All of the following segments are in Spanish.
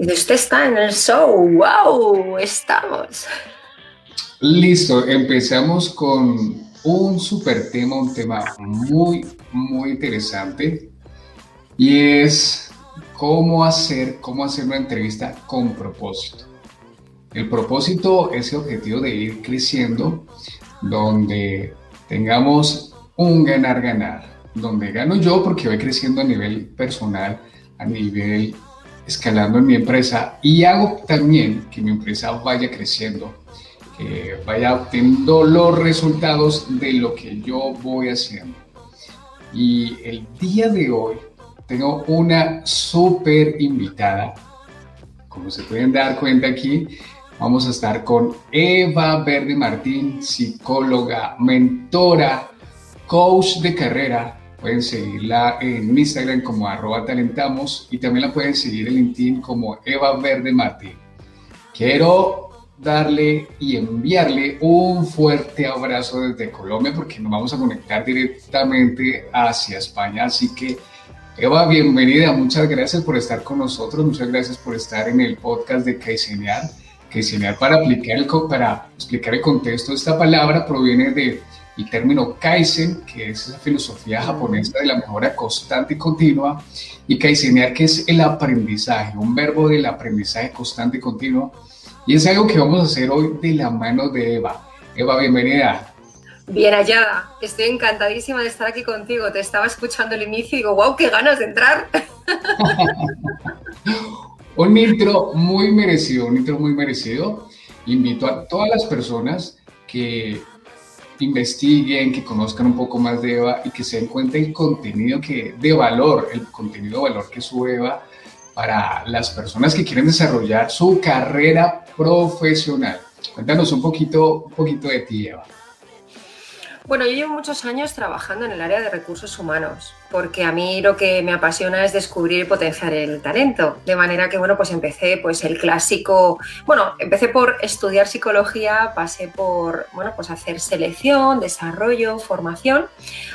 Y usted está en el show. ¡Wow! Estamos. Listo, empezamos con un super tema, un tema muy, muy interesante. Y es cómo hacer, cómo hacer una entrevista con propósito. El propósito es el objetivo de ir creciendo, donde tengamos un ganar-ganar, donde gano yo porque voy creciendo a nivel personal, a nivel escalando en mi empresa y hago también que mi empresa vaya creciendo, que vaya obteniendo los resultados de lo que yo voy haciendo. Y el día de hoy tengo una súper invitada. Como se pueden dar cuenta aquí, vamos a estar con Eva Verde Martín, psicóloga, mentora, coach de carrera, Pueden seguirla en Instagram como arroba talentamos y también la pueden seguir en LinkedIn como Eva Verde Martín. Quiero darle y enviarle un fuerte abrazo desde Colombia porque nos vamos a conectar directamente hacia España. Así que, Eva, bienvenida. Muchas gracias por estar con nosotros. Muchas gracias por estar en el podcast de Kaizenear. Kaizenear para, para explicar el contexto esta palabra proviene de el término Kaizen, que es esa filosofía japonesa de la mejora constante y continua, y Kaizenear, que es el aprendizaje, un verbo del aprendizaje constante y continuo. Y es algo que vamos a hacer hoy de la mano de Eva. Eva, bienvenida. Bien hallada, estoy encantadísima de estar aquí contigo. Te estaba escuchando el inicio y digo, wow, qué ganas de entrar. un intro muy merecido, un intro muy merecido. Invito a todas las personas que investiguen, que conozcan un poco más de Eva y que se den cuenta el contenido que, de valor, el contenido de valor que sube Eva para las personas que quieren desarrollar su carrera profesional. Cuéntanos un poquito, un poquito de ti, Eva. Bueno, yo llevo muchos años trabajando en el área de recursos humanos, porque a mí lo que me apasiona es descubrir y potenciar el talento. De manera que, bueno, pues empecé pues el clásico, bueno, empecé por estudiar psicología, pasé por, bueno, pues hacer selección, desarrollo, formación,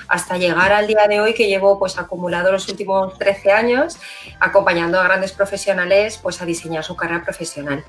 hasta llegar al día de hoy que llevo pues acumulado los últimos 13 años acompañando a grandes profesionales pues a diseñar su carrera profesional,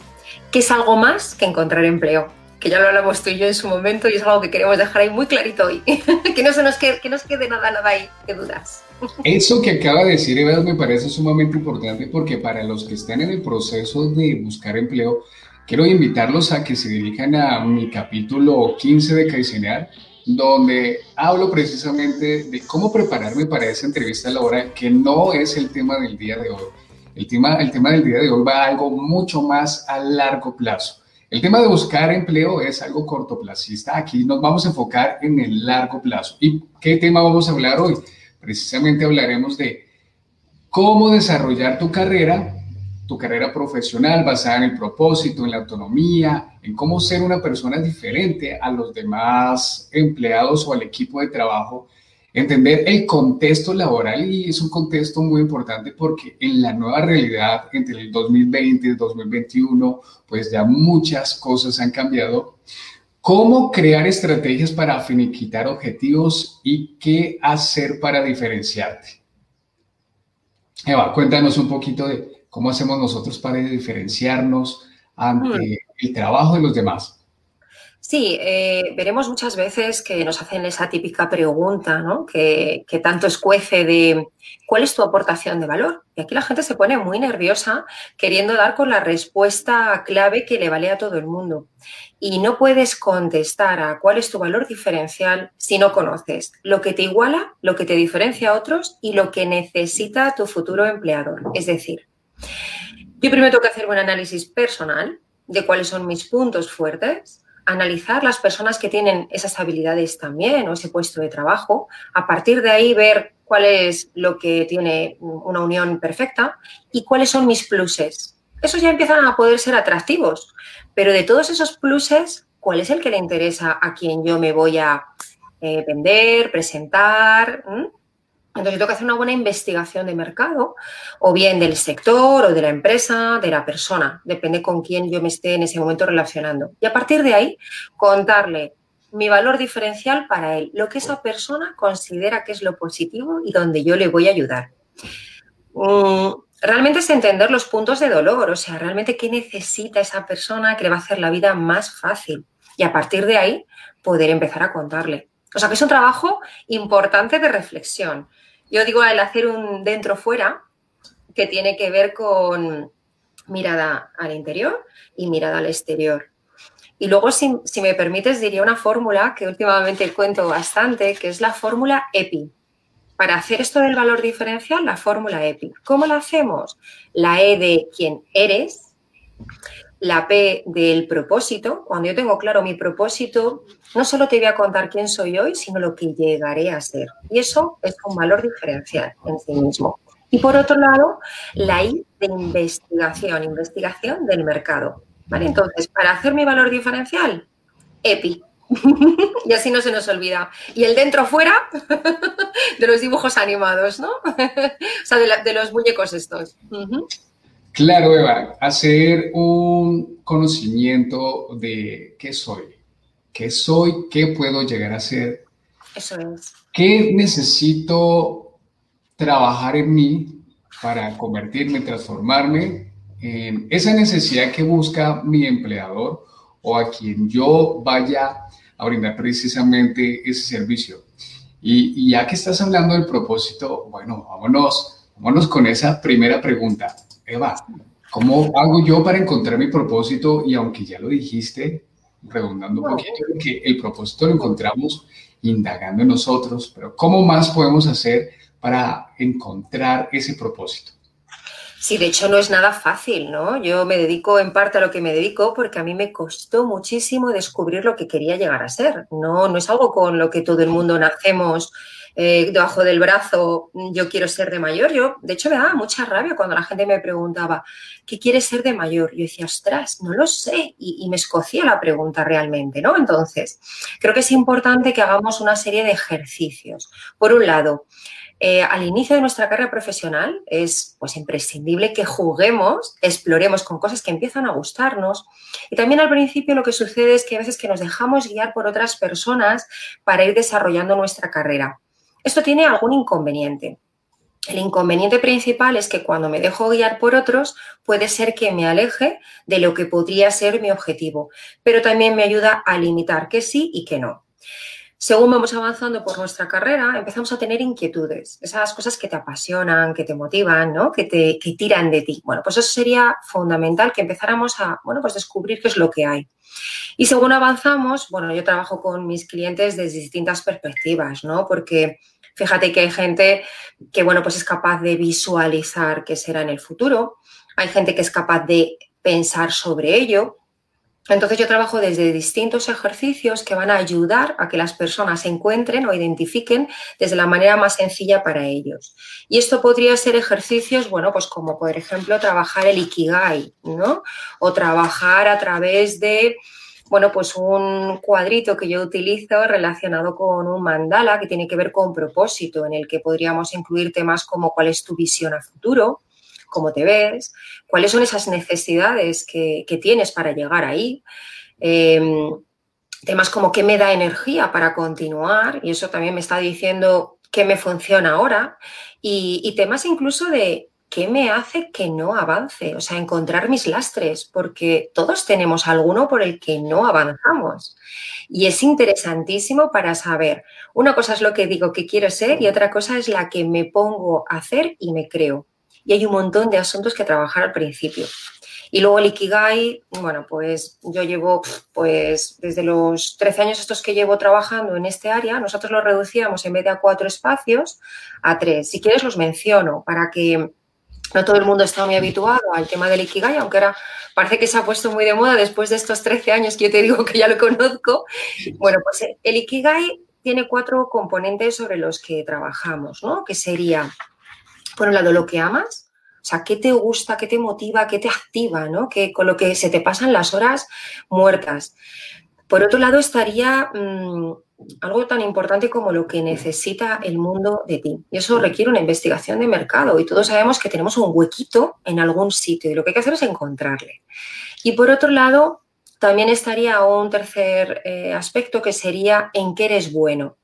que es algo más que encontrar empleo que ya lo hablamos tú y yo en su momento y es algo que queremos dejar ahí muy clarito hoy, que no se nos quede, que nos quede nada, nada ahí de dudas. Eso que acaba de decir Eva me parece sumamente importante porque para los que están en el proceso de buscar empleo, quiero invitarlos a que se dirijan a mi capítulo 15 de Caicenear, donde hablo precisamente de cómo prepararme para esa entrevista laboral, que no es el tema del día de hoy. El tema, el tema del día de hoy va a algo mucho más a largo plazo. El tema de buscar empleo es algo cortoplacista. Aquí nos vamos a enfocar en el largo plazo. ¿Y qué tema vamos a hablar hoy? Precisamente hablaremos de cómo desarrollar tu carrera, tu carrera profesional basada en el propósito, en la autonomía, en cómo ser una persona diferente a los demás empleados o al equipo de trabajo entender el contexto laboral y es un contexto muy importante porque en la nueva realidad entre el 2020 y el 2021 pues ya muchas cosas han cambiado. ¿Cómo crear estrategias para finiquitar objetivos y qué hacer para diferenciarte? Eva, cuéntanos un poquito de cómo hacemos nosotros para diferenciarnos ante mm. el trabajo de los demás. Sí, eh, veremos muchas veces que nos hacen esa típica pregunta, ¿no? Que, tanto escuece de ¿cuál es tu aportación de valor? Y aquí la gente se pone muy nerviosa queriendo dar con la respuesta clave que le vale a todo el mundo. Y no puedes contestar a cuál es tu valor diferencial si no conoces lo que te iguala, lo que te diferencia a otros y lo que necesita tu futuro empleador. Es decir, yo primero tengo que hacer un análisis personal de cuáles son mis puntos fuertes analizar las personas que tienen esas habilidades también o ese puesto de trabajo, a partir de ahí ver cuál es lo que tiene una unión perfecta y cuáles son mis pluses. Esos ya empiezan a poder ser atractivos, pero de todos esos pluses, ¿cuál es el que le interesa a quien yo me voy a eh, vender, presentar? Entonces, tengo que hacer una buena investigación de mercado, o bien del sector, o de la empresa, de la persona, depende con quién yo me esté en ese momento relacionando. Y a partir de ahí, contarle mi valor diferencial para él, lo que esa persona considera que es lo positivo y donde yo le voy a ayudar. Mm, realmente es entender los puntos de dolor, o sea, realmente qué necesita esa persona que le va a hacer la vida más fácil. Y a partir de ahí, poder empezar a contarle. O sea, que es un trabajo importante de reflexión. Yo digo el hacer un dentro-fuera, que tiene que ver con mirada al interior y mirada al exterior. Y luego, si, me permites, diría una fórmula que últimamente cuento bastante, que es la fórmula EPI. Para hacer esto del valor diferencial, la fórmula EPI. ¿Cómo la hacemos? La E de quién eres, la P del propósito. Cuando yo tengo claro mi propósito, no solo te voy a contar quién soy hoy, sino lo que llegaré a ser. Y eso es un valor diferencial en sí mismo. Y por otro lado, la I de investigación, investigación del mercado. ¿Vale? Entonces, para hacer mi valor diferencial, EPI. y así no se nos olvida. Y el dentro fuera de los dibujos animados, ¿no? o sea, de, los muñecos estos. Claro, Eva, hacer un conocimiento de qué soy, qué soy, qué puedo llegar a ser. Eso es. ¿Qué necesito trabajar en mí para convertirme, transformarme en esa necesidad que busca mi empleador o a quien yo vaya a brindar precisamente ese servicio. Y, ya que estás hablando del propósito, bueno, vámonos, vámonos con esa primera pregunta. Eva, ¿cómo hago yo para encontrar mi propósito? Y aunque ya lo dijiste, redundando un poquito, que el propósito lo encontramos indagando en nosotros, pero ¿cómo más podemos hacer para encontrar ese propósito? Sí, de hecho no es nada fácil, ¿no? Yo me dedico en parte a lo que me dedico porque a mí me costó muchísimo descubrir lo que quería llegar a ser. No, no es algo con lo que todo el mundo nacemos eh, debajo del brazo, yo quiero ser de mayor. Yo, de hecho, me daba mucha rabia cuando la gente me preguntaba, ¿qué quieres ser de mayor? Yo decía, ostras, no lo sé. Y, y me escocía la pregunta realmente, ¿no? Entonces, creo que es importante que hagamos una serie de ejercicios. Por un lado, eh, al inicio de nuestra carrera profesional es pues, imprescindible que juguemos, exploremos con cosas que empiezan a gustarnos. Y también al principio lo que sucede es que a veces que nos dejamos guiar por otras personas para ir desarrollando nuestra carrera. Esto tiene algún inconveniente. El inconveniente principal es que cuando me dejo guiar por otros, puede ser que me aleje de lo que podría ser mi objetivo, pero también me ayuda a limitar que sí y que no según vamos avanzando por nuestra carrera, empezamos a tener inquietudes, esas cosas que te apasionan, que te motivan, ¿no? que te que tiran de ti. Bueno, pues eso sería fundamental que empezáramos a, bueno, pues descubrir qué es lo que hay. Y según avanzamos, bueno, yo trabajo con mis clientes desde distintas perspectivas, ¿no? Porque fíjate que hay gente que, bueno, pues es capaz de visualizar qué será en el futuro, hay gente que es capaz de pensar sobre ello, entonces yo trabajo desde distintos ejercicios que van a ayudar a que las personas se encuentren o identifiquen desde la manera más sencilla para ellos. Y esto podría ser ejercicios, bueno, pues como por ejemplo trabajar el Ikigai, ¿no? O trabajar a través de, bueno, pues un cuadrito que yo utilizo relacionado con un mandala que tiene que ver con propósito, en el que podríamos incluir temas como cuál es tu visión a futuro, cómo te ves, cuáles son esas necesidades que, tienes para llegar ahí. Em, temas como qué me da energía para continuar, y eso también me está diciendo qué me funciona ahora, y, temas incluso de qué me hace que no avance, o sea, encontrar mis lastres, porque todos tenemos alguno por el que no avanzamos. Y es interesantísimo para saber, una cosa es lo que digo que quiero ser y otra cosa es la que me pongo a hacer y me creo y hay un montón de asuntos que trabajar al principio. Y luego el Ikigai, bueno, pues yo llevo, pues desde los 13 años estos que llevo trabajando en este área, nosotros lo reducíamos en vez de a cuatro espacios, a tres. Si quieres los menciono para que no todo el mundo está muy habituado al tema del Ikigai, aunque ahora parece que se ha puesto muy de moda después de estos 13 años que yo te digo que ya lo conozco. Bueno, pues el Ikigai tiene cuatro componentes sobre los que trabajamos, ¿no? Que sería por un lado, lo que amas, o sea, qué te gusta, qué te motiva, qué te activa, ¿no? Que, con lo que se te pasan las horas muertas. Por otro lado, estaría mm, algo tan importante como lo que necesita el mundo de ti. Y eso requiere una investigación de mercado. Y todos sabemos que tenemos un huequito en algún sitio y lo que hay que hacer es encontrarle. Y por otro lado, también estaría un tercer eh, aspecto que sería en qué eres bueno.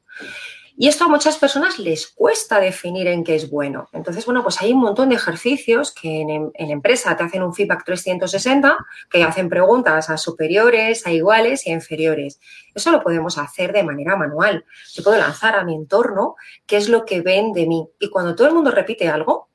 Y esto a muchas personas les cuesta definir en qué es bueno. Entonces, bueno, pues hay un montón de ejercicios que en, en, empresa te hacen un feedback 360, que hacen preguntas a superiores, a iguales y a inferiores. Eso lo podemos hacer de manera manual. Yo puedo lanzar a mi entorno qué es lo que ven de mí. Y cuando todo el mundo repite algo,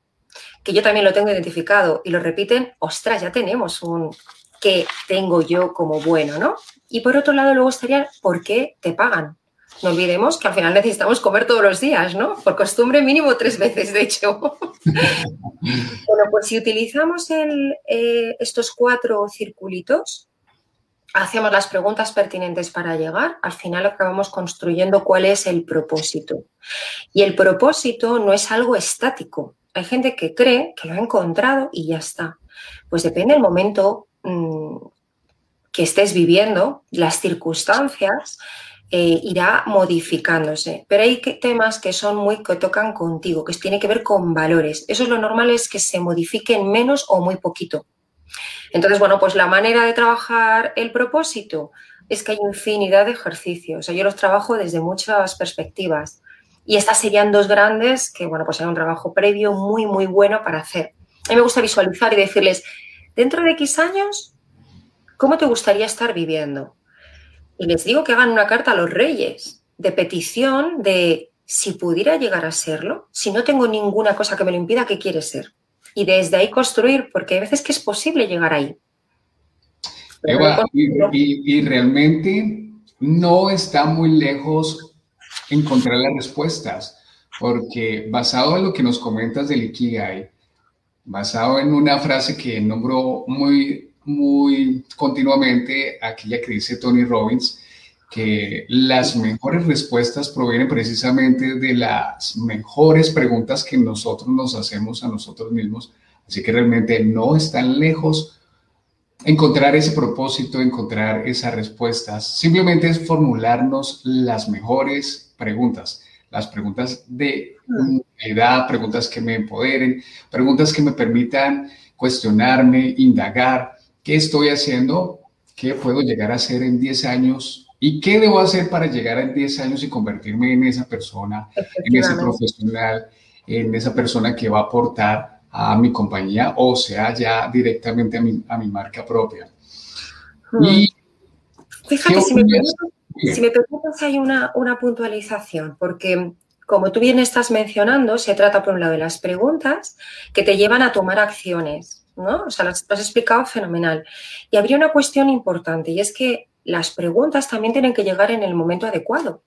que yo también lo tengo identificado y lo repiten, ostras, ya tenemos un que tengo yo como bueno, ¿no? Y por otro lado, luego estaría, ¿por qué te pagan? No olvidemos que al final necesitamos comer todos los días, ¿no? Por costumbre mínimo tres veces, de hecho. bueno, pues si utilizamos eh, estos cuatro circulitos, hacemos las preguntas pertinentes para llegar, al final acabamos construyendo cuál es el propósito. Y el propósito no es algo estático. Hay gente que cree que lo ha encontrado y ya está. Pues depende del momento mm, que estés viviendo, las circunstancias, eh, irá modificándose. Pero hay temas que son muy que tocan contigo, que tiene que ver con valores. Eso es lo normal es que se modifiquen menos o muy poquito. Entonces, bueno, pues la manera de trabajar el propósito es que hay infinidad de ejercicios. yo los trabajo desde muchas perspectivas. Y estas serían dos grandes que, bueno, pues hay un trabajo previo muy, muy bueno para hacer. A mí me gusta visualizar y decirles, dentro de X años, ¿cómo te gustaría estar viviendo? Y les digo que hagan una carta a los reyes de petición de si pudiera llegar a serlo, si no tengo ninguna cosa que me lo impida, ¿qué quiere ser? Y desde ahí construir, porque hay veces que es posible llegar ahí. Eva, y, realmente no está muy lejos encontrar las respuestas, porque basado en lo que nos comentas del Ikigai, basado en una frase que nombró muy muy continuamente aquella que dice Tony Robbins, que las mejores respuestas provienen precisamente de las mejores preguntas que nosotros nos hacemos a nosotros mismos. Así que realmente no es tan lejos encontrar ese propósito, encontrar esas respuestas. Simplemente es formularnos las mejores preguntas, las preguntas de edad, preguntas que me empoderen, preguntas que me permitan cuestionarme, indagar, qué estoy haciendo, qué puedo llegar a hacer en 10 años y qué debo hacer para llegar a 10 años y convertirme en esa persona, en ese profesional, en esa persona que va a aportar a mi compañía o sea ya directamente a mi, a mi marca propia. Hmm. Y Fíjate, si me, preguntas, si hay una, una puntualización, porque como tú bien estás mencionando, se trata por un lado de las preguntas que te llevan a tomar acciones. ¿No? O sea, lo has, explicado fenomenal. Y habría una cuestión importante y es que las preguntas también tienen que llegar en el momento adecuado.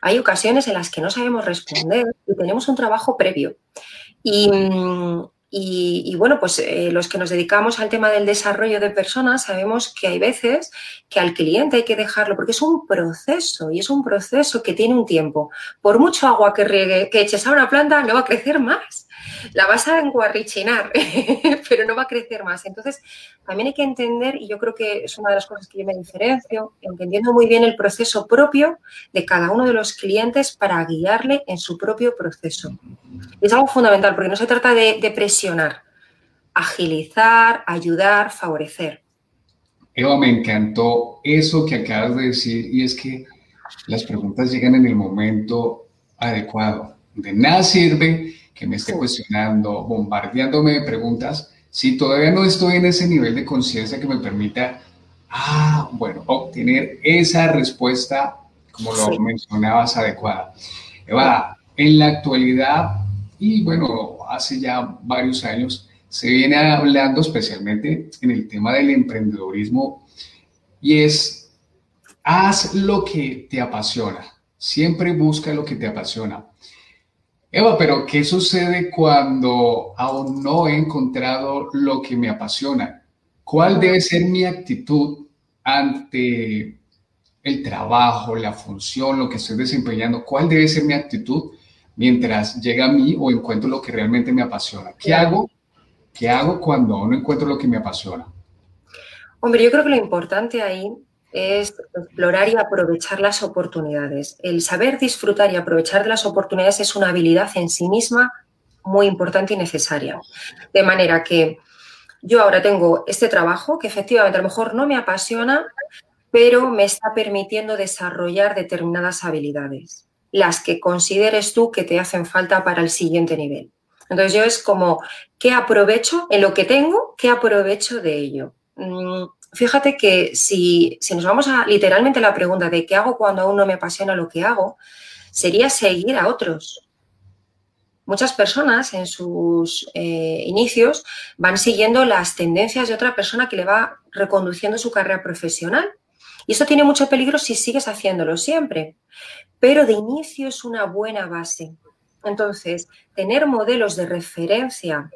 Hay ocasiones en las que no sabemos responder y tenemos un trabajo previo. Y, y, bueno, pues eh, los que nos dedicamos al tema del desarrollo de personas sabemos que hay veces que al cliente hay que dejarlo porque es un proceso y es un proceso que tiene un tiempo. Por mucho agua que, riegue, que eches a una planta, no va a crecer más. La vas a enguarrichinar, pero no va a crecer más. Entonces, también hay que entender, y yo creo que es una de las cosas que yo me diferencio, entendiendo muy bien el proceso propio de cada uno de los clientes para guiarle en su propio proceso. Es algo fundamental porque no se trata de, de presionar, agilizar, ayudar, favorecer. Eva, me encantó eso que acabas de decir y es que las preguntas llegan en el momento adecuado. De nada sirve que me esté cuestionando, bombardeándome de preguntas si todavía no estoy en ese nivel de conciencia que me permita, ah, bueno, obtener esa respuesta, como lo mencionabas, adecuada. Eva, en la actualidad, y bueno, hace ya varios años, se viene hablando especialmente en el tema del emprendedorismo y es, haz lo que te apasiona, siempre busca lo que te apasiona. Eva, pero ¿qué sucede cuando aún no he encontrado lo que me apasiona? ¿Cuál debe ser mi actitud ante el trabajo, la función, lo que estoy desempeñando? ¿Cuál debe ser mi actitud mientras llega a mí o encuentro lo que realmente me apasiona? ¿Qué hago? ¿Qué hago cuando aún no encuentro lo que me apasiona? Hombre, yo creo que lo importante ahí es explorar y aprovechar las oportunidades. El saber disfrutar y aprovechar las oportunidades es una habilidad en sí misma muy importante y necesaria. De manera que yo ahora tengo este trabajo que efectivamente a lo mejor no me apasiona, pero me está permitiendo desarrollar determinadas habilidades. las que consideres tú que te hacen falta para el siguiente nivel. Entonces yo es como, ¿qué aprovecho en lo que tengo? ¿Qué aprovecho de ello? Fíjate que si, si nos vamos a literalmente la pregunta de qué hago cuando aún no me apasiona lo que hago, sería seguir a otros. Muchas personas en sus eh, inicios van siguiendo las tendencias de otra persona que le va reconduciendo su carrera profesional. Y eso tiene mucho peligro si sigues haciéndolo siempre. Pero de inicio es una buena base. Entonces, tener modelos de referencia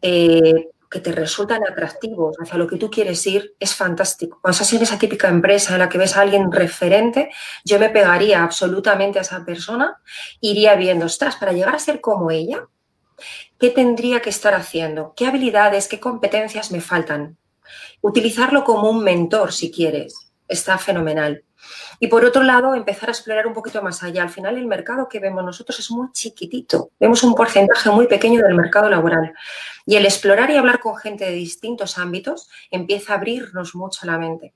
eh, que te resultan atractivos hacia lo que tú quieres ir es fantástico. Cuando estás en esa típica empresa en la que ves a alguien referente, yo me pegaría absolutamente a esa persona, iría viendo, ostras, para llegar a ser como ella, ¿qué tendría que estar haciendo? ¿Qué habilidades, qué competencias me faltan? Utilizarlo como un mentor, si quieres, está fenomenal. Y por otro lado, empezar a explorar un poquito más allá. Al final, el mercado que vemos nosotros es muy chiquitito. Vemos un porcentaje muy pequeño del mercado laboral. Y el explorar y hablar con gente de distintos ámbitos empieza a abrirnos mucho la mente.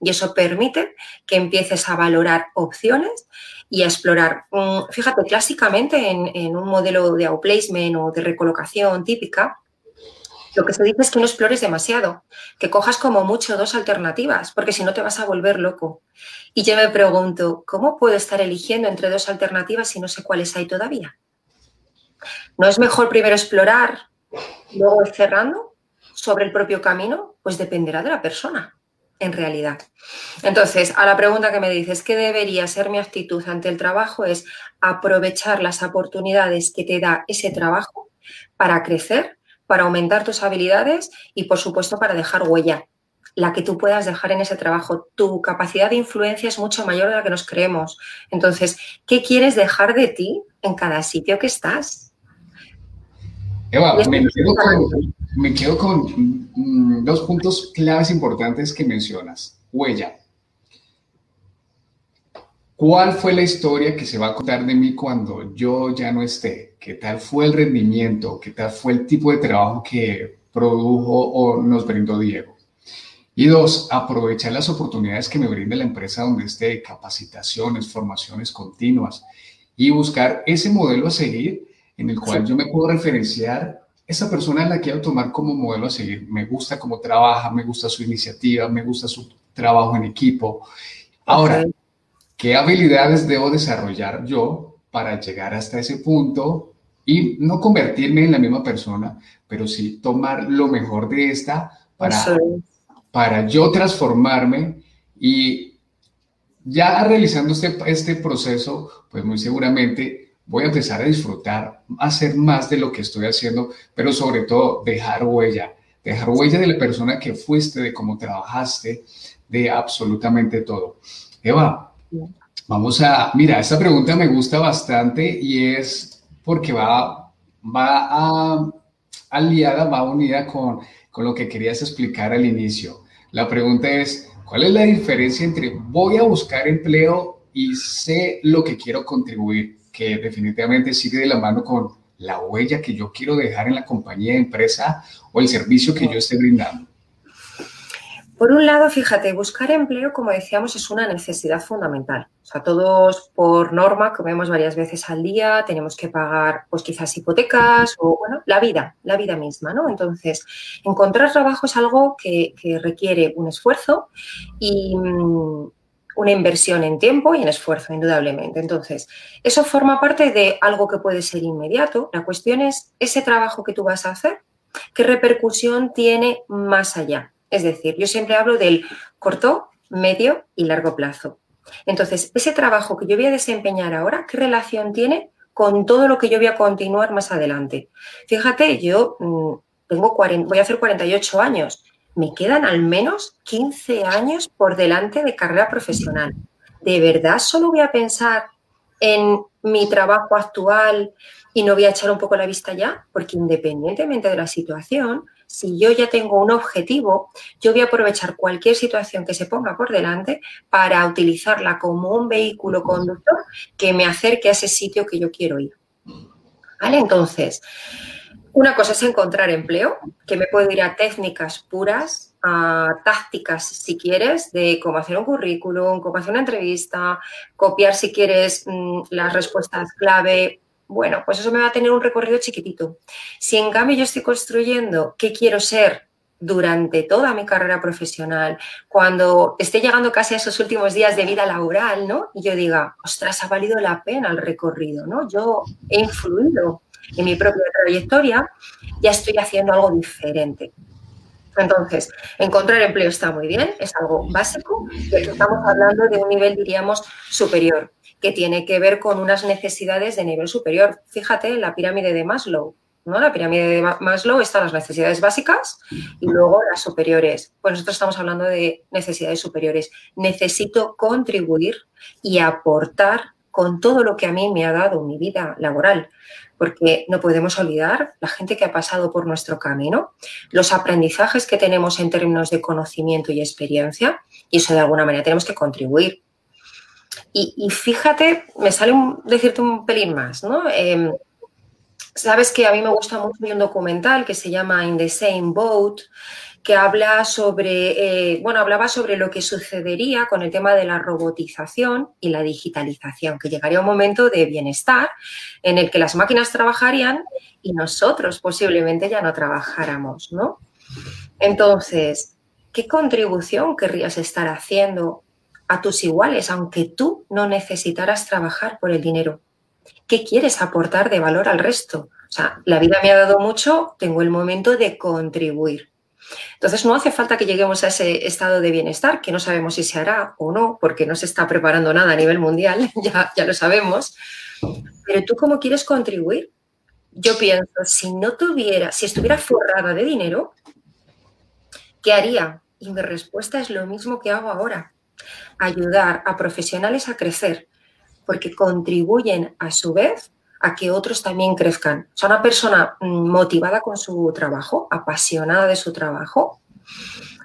Y eso permite que empieces a valorar opciones y a explorar. Mm, fíjate, clásicamente en, en un modelo de outplacement o de recolocación típica, lo que se dice es que no explores demasiado, que cojas como mucho dos alternativas, porque si no te vas a volver loco. Y yo me pregunto, ¿cómo puedo estar eligiendo entre dos alternativas si no sé cuáles hay todavía? ¿No es mejor primero explorar, luego cerrando sobre el propio camino? Pues dependerá de la persona, en realidad. Entonces, a la pregunta que me dices, ¿qué debería ser mi actitud ante el trabajo? Es aprovechar las oportunidades que te da ese trabajo para crecer para aumentar tus habilidades y, por supuesto, para dejar huella, la que tú puedas dejar en ese trabajo. Tu capacidad de influencia es mucho mayor de la que nos creemos. Entonces, ¿qué quieres dejar de ti en cada sitio que estás? Eva, me quedo, con, mm, dos puntos claves importantes que mencionas. Huella. ¿Cuál fue la historia que se va a contar de mí cuando yo ya no esté? ¿Qué tal fue el rendimiento? ¿Qué tal fue el tipo de trabajo que produjo o nos brindó Diego? Y dos, aprovechar las oportunidades que me brinda la empresa donde esté, capacitaciones, formaciones continuas y buscar ese modelo a seguir en el cual yo me puedo referenciar esa persona en la quiero tomar como modelo a seguir. Me gusta cómo trabaja, me gusta su iniciativa, me gusta su trabajo en equipo. Ahora, ¿Qué habilidades debo desarrollar yo para llegar hasta ese punto y no convertirme en la misma persona, pero sí tomar lo mejor de esta para, para yo transformarme y ya realizando este, este proceso, pues muy seguramente voy a empezar a disfrutar, hacer más de lo que estoy haciendo, pero sobre todo dejar huella, dejar huella de la persona que fuiste, de cómo trabajaste, de absolutamente todo. Eva, Vamos a, mira, esta pregunta me gusta bastante y es porque va, va a, aliada, va unida con, con lo que querías explicar al inicio. La pregunta es, ¿cuál es la diferencia entre voy a buscar empleo y sé lo que quiero contribuir? Que definitivamente sigue de la mano con la huella que yo quiero dejar en la compañía, empresa o el servicio que yo esté brindando. Por un lado, fíjate, buscar empleo, como decíamos, es una necesidad fundamental. O sea, todos por norma, comemos varias veces al día, tenemos que pagar, pues quizás hipotecas o, bueno, la vida, la vida misma, ¿no? Entonces, encontrar trabajo es algo que, requiere un esfuerzo y mm, una inversión en tiempo y en esfuerzo, indudablemente. Entonces, eso forma parte de algo que puede ser inmediato. La cuestión es ese trabajo que tú vas a hacer, qué repercusión tiene más allá. Es decir, yo siempre hablo del corto, medio y largo plazo. Entonces, ese trabajo que yo voy a desempeñar ahora, ¿qué relación tiene con todo lo que yo voy a continuar más adelante? Fíjate, yo mm, tengo voy a hacer 48 años. Me quedan al menos 15 años por delante de carrera profesional. ¿De verdad solo voy a pensar en mi trabajo actual y no voy a echar un poco la vista ya? Porque independientemente de la situación, si yo ya tengo un objetivo, yo voy a aprovechar cualquier situación que se ponga por delante para utilizarla como un vehículo conductor que me acerque a ese sitio que yo quiero ir. ¿Vale? Entonces, Una cosa es encontrar empleo, que me puedo ir a técnicas puras, a tácticas, si quieres, de cómo hacer un currículum, cómo hacer una entrevista, copiar, si quieres, mm, las respuestas clave. Bueno, pues eso me va a tener un recorrido chiquitito. Si en cambio yo estoy construyendo qué quiero ser durante toda mi carrera profesional, cuando esté llegando casi a esos últimos días de vida laboral, ¿no? Y yo diga, ostras, ha valido la pena el recorrido, ¿no? Yo he influido en mi propia trayectoria, ya estoy haciendo algo diferente. Entonces, encontrar empleo está muy bien, es algo básico, pero estamos hablando de un nivel, diríamos, superior, que tiene que ver con unas necesidades de nivel superior. Fíjate la pirámide de Maslow. ¿no? La pirámide de Maslow están las necesidades básicas y luego las superiores. Pues nosotros estamos hablando de necesidades superiores. Necesito contribuir y aportar con todo lo que a mí me ha dado mi vida laboral, porque no podemos olvidar la gente que ha pasado por nuestro camino, los aprendizajes que tenemos en términos de conocimiento y experiencia, y eso de alguna manera tenemos que contribuir. Y, fíjate, me sale decirte un pelín más, ¿no? Em, sabes que a mí me gusta mucho un documental que se llama In the Same Boat, que habla sobre, eh, bueno, hablaba sobre lo que sucedería con el tema de la robotización y la digitalización, que llegaría un momento de bienestar en el que las máquinas trabajarían y nosotros posiblemente ya no trabajáramos, ¿no? Entonces, ¿qué contribución querrías estar haciendo a tus iguales, aunque tú no necesitaras trabajar por el dinero? ¿Qué quieres aportar de valor al resto? O sea, la vida me ha dado mucho, tengo el momento de contribuir. Entonces, no hace falta que lleguemos a ese estado de bienestar, que no sabemos si se hará o no, porque no se está preparando nada a nivel mundial, ya, ya lo sabemos. Pero tú, ¿cómo quieres contribuir? Yo pienso, si no tuviera, si estuviera forrada de dinero, ¿qué haría? Y mi respuesta es lo mismo que hago ahora, ayudar a profesionales a crecer, porque contribuyen a su vez a que otros también crezcan. O sea, una persona mm, motivada con su trabajo, apasionada de su trabajo,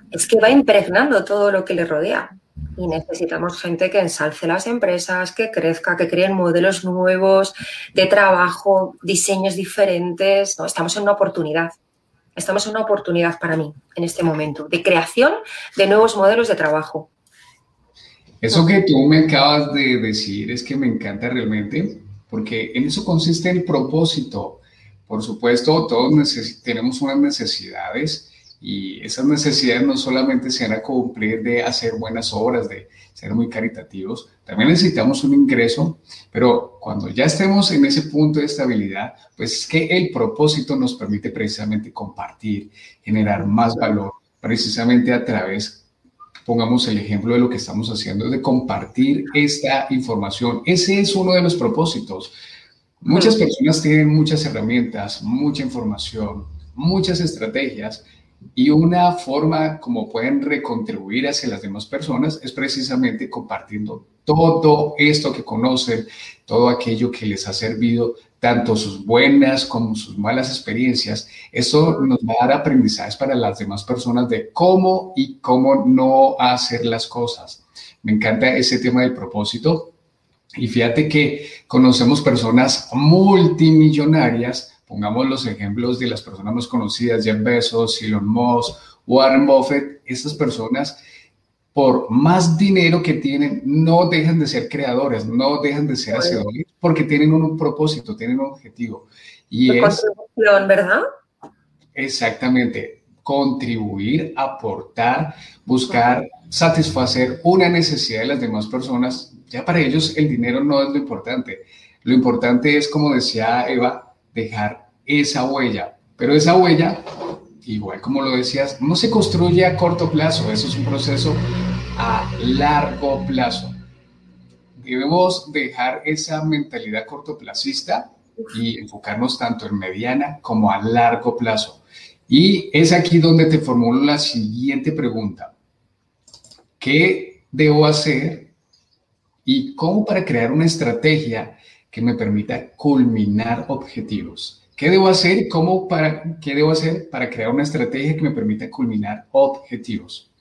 es que va impregnando todo lo que le rodea. Y necesitamos gente que ensalce las empresas, que crezca, que creen modelos nuevos de trabajo, diseños diferentes. No, estamos en una oportunidad. Estamos en una oportunidad para mí en este momento de creación de nuevos modelos de trabajo. Eso que tú me acabas de decir es que me encanta realmente porque en eso consiste el propósito. Por supuesto, todos tenemos unas necesidades y esas necesidades no solamente se van a cumplir de hacer buenas obras, de ser muy caritativos, también necesitamos un ingreso, pero cuando ya estemos en ese punto de estabilidad, pues es que el propósito nos permite precisamente compartir, generar más valor, precisamente a través pongamos el ejemplo de lo que estamos haciendo, de compartir esta información. Ese es uno de los propósitos. Muchas personas tienen muchas herramientas, mucha información, muchas estrategias y una forma como pueden recontribuir hacia las demás personas es precisamente compartiendo todo esto que conocen, todo aquello que les ha servido tanto sus buenas como sus malas experiencias, eso nos va a dar aprendizajes para las demás personas de cómo y cómo no hacer las cosas. Me encanta ese tema del propósito. Y fíjate que conocemos personas multimillonarias, pongamos los ejemplos de las personas más conocidas, Jeff Bezos, Elon Musk, Warren Buffett, estas personas por más dinero que tienen, no dejan de ser creadores, no dejan de ser hacedores, porque tienen un propósito, tienen un objetivo. Y es, ¿verdad? Exactamente, contribuir, aportar, buscar satisfacer una necesidad de las demás personas. Ya para ellos el dinero no es lo importante. Lo importante es, como decía Eva, dejar esa huella. Pero esa huella igual como lo decías, no se construye a corto plazo, eso es un proceso a largo plazo. Debemos dejar esa mentalidad cortoplacista y enfocarnos tanto en mediana como a largo plazo. Y es aquí donde te formulo la siguiente pregunta. ¿Qué debo hacer y cómo para crear una estrategia que me permita culminar objetivos? ¿Qué debo hacer y cómo para, qué debo hacer para crear una estrategia que me permita culminar objetivos?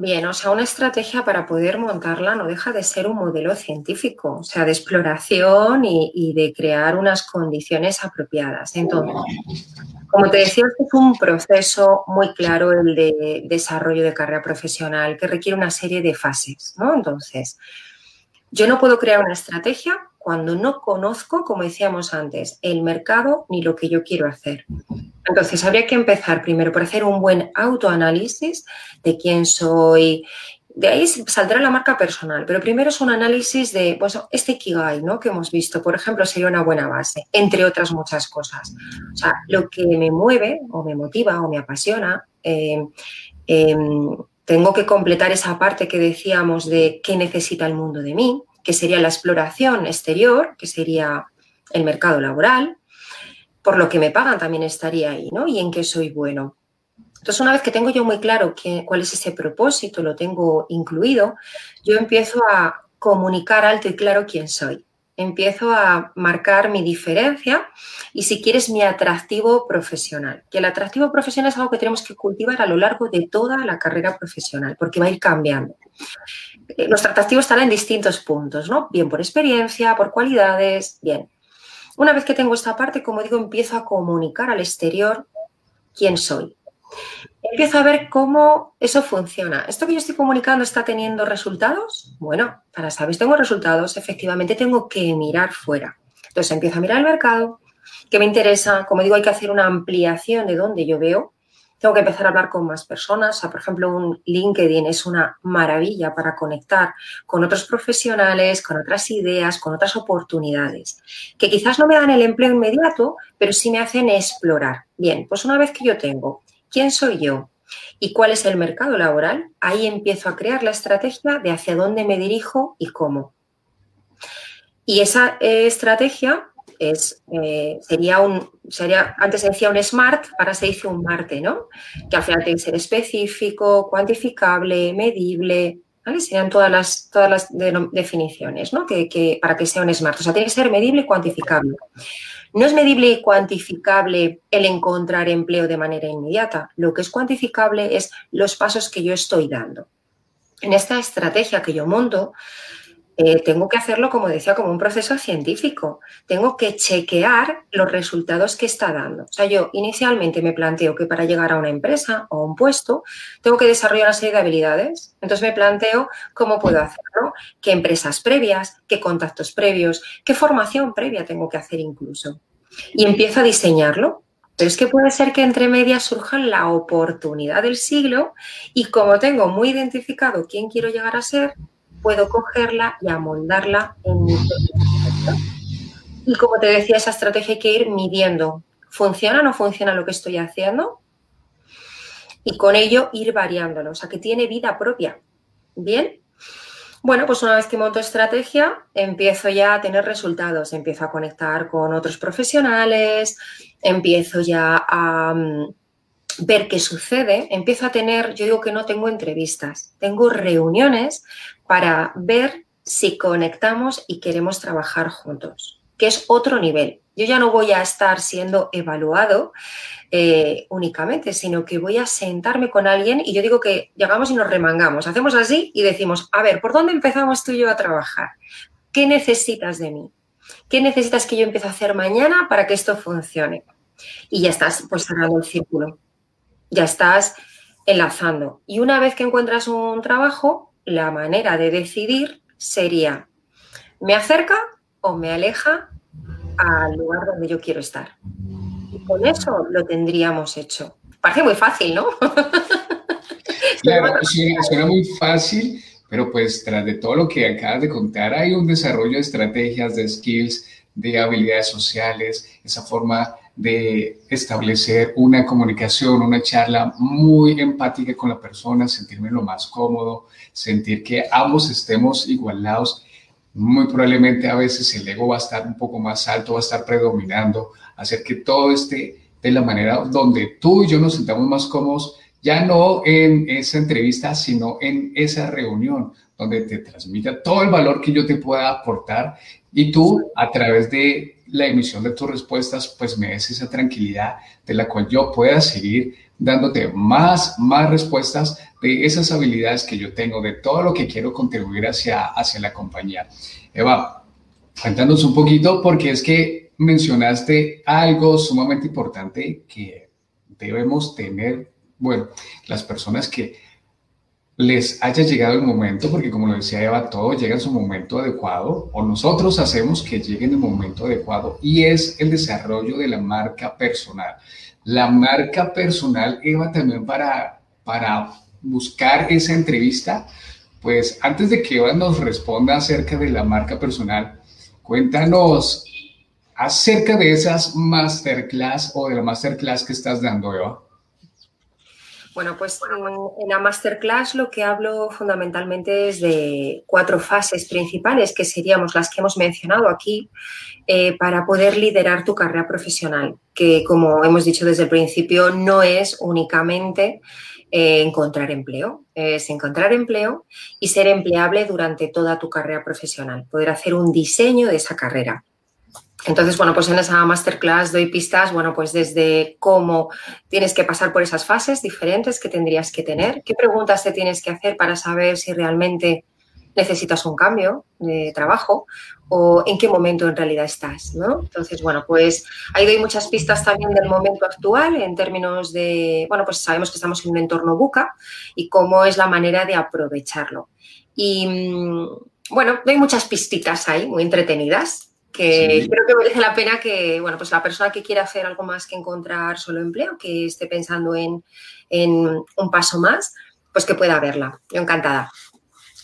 Bien, o sea, una estrategia para poder montarla no deja de ser un modelo científico, o sea, de exploración y, de crear unas condiciones apropiadas. Entonces, como te decía, este es un proceso muy claro el de desarrollo de carrera profesional que requiere una serie de fases, ¿no? Entonces, yo no puedo crear una estrategia cuando no conozco, como decíamos antes, el mercado ni lo que yo quiero hacer. Entonces, habría que empezar primero por hacer un buen autoanálisis de quién soy. De ahí saldrá la marca personal, pero primero es un análisis de, pues, este Kigai, ¿no? Que hemos visto, por ejemplo, sería una buena base, entre otras muchas cosas. O sea, lo que me mueve o me motiva o me apasiona, eh, em, tengo que completar esa parte que decíamos de qué necesita el mundo de mí, que sería la exploración exterior, que sería el mercado laboral, por lo que me pagan también estaría ahí, ¿no? Y en qué soy bueno. Entonces, una vez que tengo yo muy claro cuál es ese propósito, lo tengo incluido, yo empiezo a comunicar alto y claro quién soy. Empiezo a marcar mi diferencia y, si quieres, mi atractivo profesional. Que el atractivo profesional es algo que tenemos que cultivar a lo largo de toda la carrera profesional, porque va a ir cambiando. Eh, nuestro atractivo estará en distintos puntos, ¿no? Bien por experiencia, por cualidades, bien. Una vez que tengo esta parte, como digo, empiezo a comunicar al exterior quién soy. Empiezo a ver cómo eso funciona. ¿Esto que yo estoy comunicando está teniendo resultados? Bueno, para saber si tengo resultados, efectivamente tengo que mirar fuera. Entonces empiezo a mirar el mercado, que me interesa. Como digo, hay que hacer una ampliación de donde yo veo tengo que empezar a hablar con más personas. por ejemplo, un LinkedIn es una maravilla para conectar con otros profesionales, con otras ideas, con otras oportunidades, que quizás no me dan el empleo inmediato, pero sí me hacen explorar. Bien, pues una vez que yo tengo quién soy yo y cuál es el mercado laboral, ahí empiezo a crear la estrategia de hacia dónde me dirijo y cómo. Y esa eh, estrategia es, eh, sería un, sería, antes se decía un SMART, ahora se dice un MARTE, ¿no? Que al final tiene que ser específico, cuantificable, medible, ¿vale? Serían todas las, todas las definiciones, ¿no? Que, para que sea un SMART. O sea, tiene que ser medible y cuantificable. No es medible y cuantificable el encontrar empleo de manera inmediata. Lo que es cuantificable es los pasos que yo estoy dando. En esta estrategia que yo monto, eh, tengo que hacerlo, como decía, como un proceso científico. Tengo que chequear los resultados que está dando. O sea, yo inicialmente me planteo que para llegar a una empresa o a un puesto, tengo que desarrollar una serie de habilidades. Entonces me planteo cómo puedo hacerlo, qué empresas previas, qué contactos previos, qué formación previa tengo que hacer incluso. Y empiezo a diseñarlo. Pero es que puede ser que entre medias surja la oportunidad del siglo y como tengo muy identificado quién quiero llegar a ser, puedo cogerla y amoldarla en mi Y como te decía, esa estrategia hay que ir midiendo. ¿Funciona o no funciona lo que estoy haciendo? Y con ello ir variándolo, o sea, que tiene vida propia. ¿Bien? Bueno, pues una vez que monto estrategia, empiezo ya a tener resultados, empiezo a conectar con otros profesionales, empiezo ya a, mm, ver qué sucede, empiezo a tener, yo digo que no tengo entrevistas, tengo reuniones para ver si conectamos y queremos trabajar juntos, que es otro nivel. Yo ya no voy a estar siendo evaluado eh, únicamente, sino que voy a sentarme con alguien y yo digo que llegamos y nos remangamos, hacemos así y decimos, a ver, ¿por dónde empezamos tú y yo a trabajar? ¿Qué necesitas de mí? ¿Qué necesitas que yo empiece a hacer mañana para que esto funcione? Y ya estás pues cerrando el círculo ya estás enlazando. Y una vez que encuentras un trabajo, la manera de decidir sería, ¿me acerca o me aleja al lugar donde yo quiero estar? Y con eso lo tendríamos hecho. Parece muy fácil, ¿no? Claro, suena, muy fácil, pero pues tras de todo lo que acabas de contar, hay un desarrollo de estrategias, de skills, de habilidades sociales, esa forma de establecer una comunicación, una charla muy empática con la persona, sentirme lo más cómodo, sentir que ambos estemos igualados. Muy probablemente a veces el ego va a estar un poco más alto, va a estar predominando, hacer que todo esté de la manera donde tú y yo nos sintamos más cómodos, ya no en esa entrevista, sino en esa reunión, donde te transmita todo el valor que yo te pueda aportar y tú a través de la emisión de tus respuestas pues me des esa tranquilidad de la cual yo pueda seguir dándote más, más respuestas de esas habilidades que yo tengo, de todo lo que quiero contribuir hacia, hacia la compañía. Eva, cuéntanos un poquito porque es que mencionaste algo sumamente importante que debemos tener, bueno, las personas que les haya llegado el momento, porque como lo decía Eva, todo llega en su momento adecuado, o nosotros hacemos que llegue en el momento adecuado, y es el desarrollo de la marca personal. La marca personal, Eva, también para, para buscar esa entrevista, pues antes de que Eva nos responda acerca de la marca personal, cuéntanos acerca de esas masterclass o de la masterclass que estás dando, Eva. Bueno, pues en la masterclass lo que hablo fundamentalmente es de cuatro fases principales, que seríamos las que hemos mencionado aquí, eh, para poder liderar tu carrera profesional, que como hemos dicho desde el principio, no es únicamente eh, encontrar empleo, es encontrar empleo y ser empleable durante toda tu carrera profesional, poder hacer un diseño de esa carrera. Entonces, bueno, pues en esa masterclass doy pistas, bueno, pues desde cómo tienes que pasar por esas fases diferentes que tendrías que tener, qué preguntas te tienes que hacer para saber si realmente necesitas un cambio de trabajo o en qué momento en realidad estás, ¿no? Entonces, bueno, pues ahí doy muchas pistas también del momento actual en términos de, bueno, pues sabemos que estamos en un entorno buca y cómo es la manera de aprovecharlo. Y, mm, bueno, doy muchas pistitas ahí, muy entretenidas, que creo que merece la pena que, bueno, pues la persona que quiera hacer algo más que encontrar solo empleo, que esté pensando en, un paso más, pues que pueda verla. Yo encantada.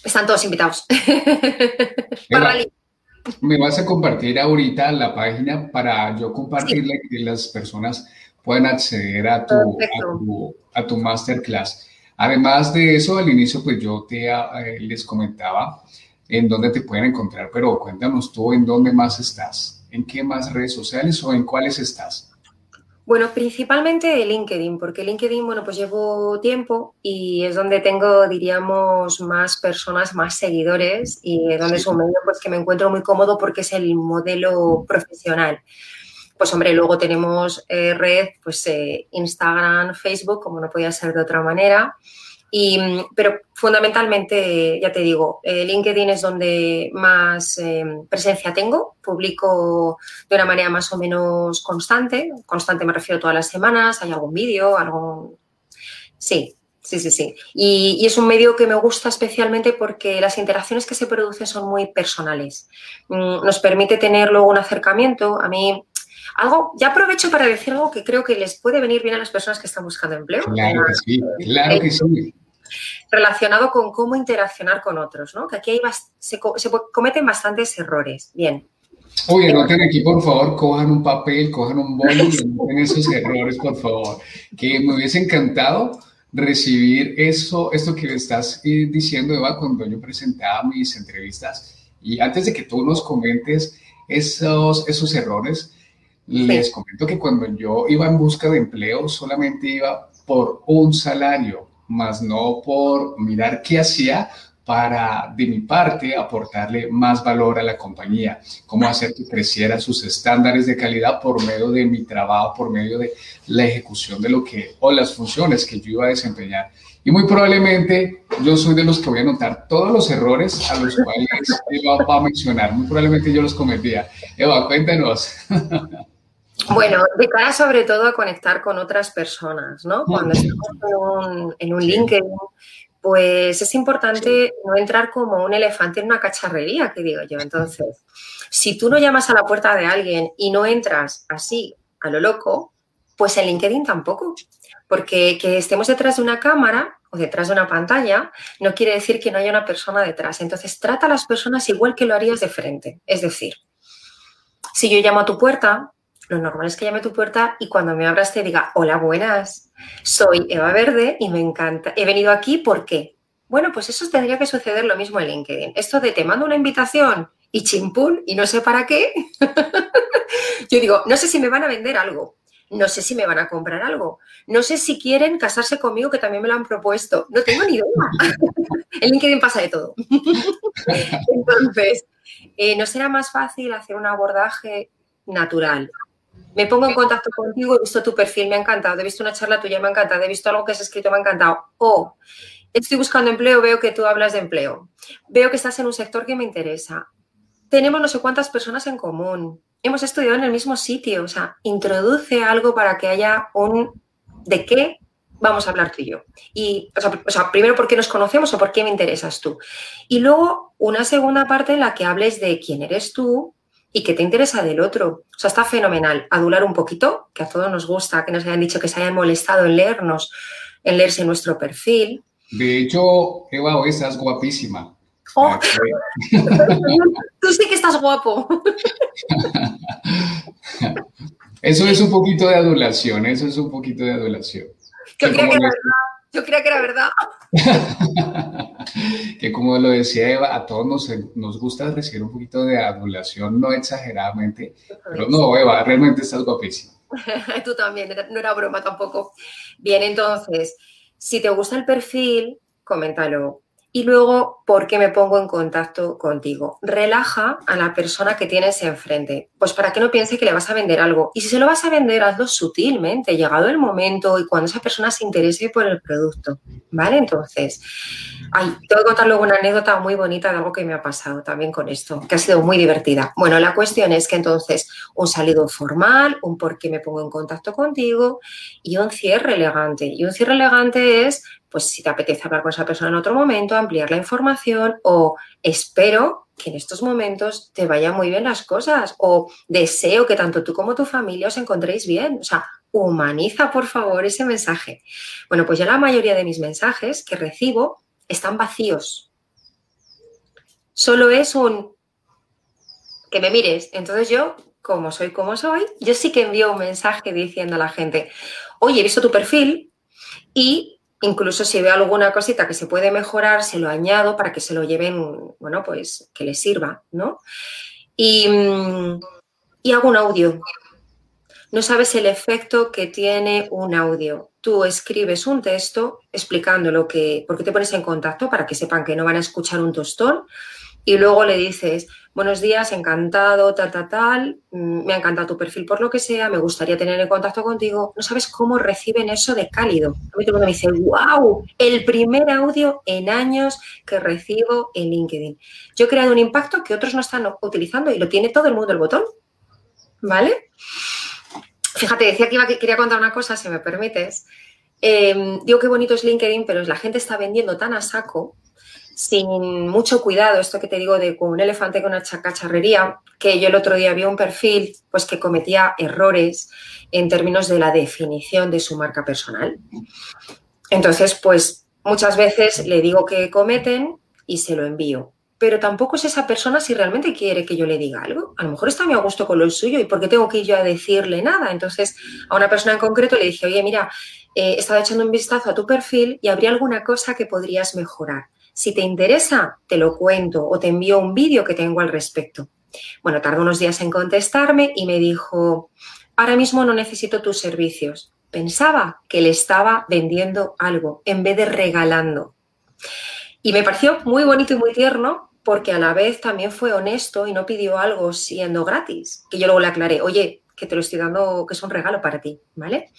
Están todos invitados. me vas a compartir ahorita la página para yo compartirle y que las personas puedan acceder a tu, a tu, masterclass. Además de eso, al inicio, pues yo te eh, les comentaba en dónde te pueden encontrar, pero cuéntanos tú en dónde más estás, en qué más redes sociales o en cuáles estás. Bueno, principalmente LinkedIn, porque LinkedIn, bueno, pues llevo tiempo y es donde tengo, diríamos, más personas, más seguidores y donde es un medio pues que me encuentro muy cómodo porque es el modelo profesional. Pues hombre, luego tenemos eh, red, pues eh, Instagram, Facebook, como no podía ser de otra manera. Mm, pero fundamentalmente, ya te digo, eh, LinkedIn es donde más em, presencia tengo. Publico de una manera más o menos constante. Constante me refiero todas las semanas. Hay algún vídeo, algún... Sí, sí, sí, sí. Y, y, es un medio que me gusta especialmente porque las interacciones que se producen son muy personales. Mm, nos permite tener luego un acercamiento. A mí algo, ya aprovecho para decir algo que creo que les puede venir bien a las personas que están buscando empleo. Claro que sí, claro que sí relacionado con cómo interaccionar con otros, ¿no? Que aquí se, cometen bastantes errores. Bien. Oye, anoten aquí, por favor, cojan un papel, cojan un boli y anoten esos errores, por favor. Que me hubiese encantado recibir eso, esto que estás eh, diciendo, Eva, cuando yo presentaba mis entrevistas. Y antes de que tú nos comentes esos, esos errores, les comento que cuando yo iba en busca de empleo, solamente iba por un salario más no por mirar qué hacía para, de mi parte, aportarle más valor a la compañía, cómo hacer que creciera sus estándares de calidad por medio de mi trabajo, por medio de la ejecución de lo que, o las funciones que yo iba a desempeñar. Y muy probablemente yo soy de los que voy a notar todos los errores a los cuales Eva va a mencionar. Muy probablemente yo los cometía. Eva, cuéntanos. Bueno, de cara sobre todo a conectar con otras personas, ¿no? Cuando estamos en un, en un LinkedIn, pues es importante no entrar como un elefante en una cacharrería, que digo yo. Entonces, si tú no llamas a la puerta de alguien y no entras así a lo loco, pues en LinkedIn tampoco. Porque que estemos detrás de una cámara o detrás de una pantalla no quiere decir que no haya una persona detrás. Entonces, trata a las personas igual que lo harías de frente. Es decir, si yo llamo a tu puerta, lo normal es que llame a tu puerta y cuando me abras te diga, hola, buenas, soy Eva Verde y me encanta, he venido aquí, ¿por qué? Bueno, pues eso tendría que suceder lo mismo en LinkedIn. Esto de te mando una invitación y chimpún y no sé para qué. Yo digo, no sé si me van a vender algo, no sé si me van a comprar algo, no sé si quieren casarse conmigo, que también me lo han propuesto, no tengo ni idea. en LinkedIn pasa de todo. Entonces, eh, ¿no será más fácil hacer un abordaje natural. Me pongo en contacto contigo, he visto tu perfil, me ha encantado, he visto una charla tuya, me ha encantado, he visto algo que has escrito, me ha encantado. O estoy buscando empleo, veo que tú hablas de empleo, veo que estás en un sector que me interesa. Tenemos no sé cuántas personas en común, hemos estudiado en el mismo sitio, o sea, introduce algo para que haya un de qué vamos a hablar tú y yo. Y, o sea, primero, ¿por qué nos conocemos o por qué me interesas tú? Y luego, una segunda parte en la que hables de quién eres tú y qué te interesa del otro. O sea, está fenomenal. Adular un poquito, que a todos nos gusta, que nos hayan dicho que se hayan molestado en leernos, en leerse nuestro perfil. De hecho, Eva, hoy estás guapísima. Oh. tú sí que estás guapo. eso es un poquito de adulación, eso es un poquito de adulación. Yo creía que, era verdad. Yo creía que era verdad. que como lo decía Eva, a todos nos, nos, gusta recibir un poquito de adulación, no exageradamente, pero no, Eva, realmente estás guapísima. Tú también, no era broma tampoco. Bien, entonces, si te gusta el perfil, coméntalo. Y luego, ¿por qué me pongo en contacto contigo? Relaja a la persona que tienes enfrente. Pues para que no piense que le vas a vender algo. Y si se lo vas a vender, hazlo sutilmente, llegado el momento y cuando esa persona se interese por el producto. ¿Vale? Entonces, tengo que contar luego una anécdota muy bonita de algo que me ha pasado también con esto, que ha sido muy divertida. Bueno, la cuestión es que entonces un saludo formal, un por qué me pongo en contacto contigo y un cierre elegante. Y un cierre elegante es pues si te apetece hablar con esa persona en otro momento, ampliar la información o espero que en estos momentos te vayan muy bien las cosas o deseo que tanto tú como tu familia os encontréis bien. O sea, humaniza por favor ese mensaje. Bueno, pues ya la mayoría de mis mensajes que recibo están vacíos. Solo es un que me mires. Entonces yo, como soy como soy, yo sí que envío un mensaje diciendo a la gente, oye, he visto tu perfil y Incluso si veo alguna cosita que se puede mejorar, se lo añado para que se lo lleven, bueno, pues que les sirva, ¿no? Y, y hago un audio. No sabes el efecto que tiene un audio. Tú escribes un texto explicando lo que, por qué te pones en contacto para que sepan que no van a escuchar un tostón y luego le dices, buenos días, encantado, tal, tal, tal, mm, me ha encantado tu perfil por lo que sea, me gustaría tener en contacto contigo. No sabes cómo reciben eso de cálido. A mí todo el mundo me dice, wow, el primer audio en años que recibo en LinkedIn. Yo he creado un impacto que otros no están utilizando y lo tiene todo el mundo el botón. ¿Vale? Fíjate, decía que, iba, que quería contar una cosa, si me permites. Eh, digo qué bonito es LinkedIn, pero la gente está vendiendo tan a saco sin mucho cuidado, esto que te digo de como un elefante con una cacharrería, que yo el otro día vi un perfil pues que cometía errores en términos de la definición de su marca personal. Entonces, pues muchas veces le digo que cometen y se lo envío. Pero tampoco es esa persona si realmente quiere que yo le diga algo. A lo mejor está muy a gusto con lo suyo y por qué tengo que ir yo a decirle nada. Entonces, a una persona en concreto le dije, oye, mira, eh, he estado echando un vistazo a tu perfil y habría alguna cosa que podrías mejorar. Si te interesa, te lo cuento o te envío un vídeo que tengo al respecto. Bueno, tardó unos días en contestarme y me dijo, ahora mismo no necesito tus servicios. Pensaba que le estaba vendiendo algo en vez de regalando. Y me pareció muy bonito y muy tierno porque a la vez también fue honesto y no pidió algo siendo gratis. Que yo luego le aclaré, oye, que te lo estoy dando, que es un regalo para ti, ¿vale?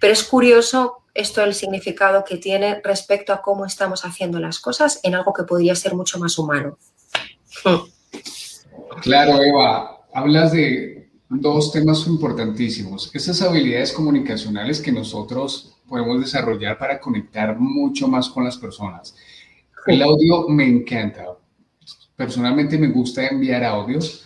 Pero es curioso esto el significado que tiene respecto a cómo estamos haciendo las cosas en algo que podría ser mucho más humano. Claro, Eva, hablas de dos temas importantísimos. Esas habilidades comunicacionales que nosotros podemos desarrollar para conectar mucho más con las personas. El audio me encanta. Personalmente me gusta enviar audios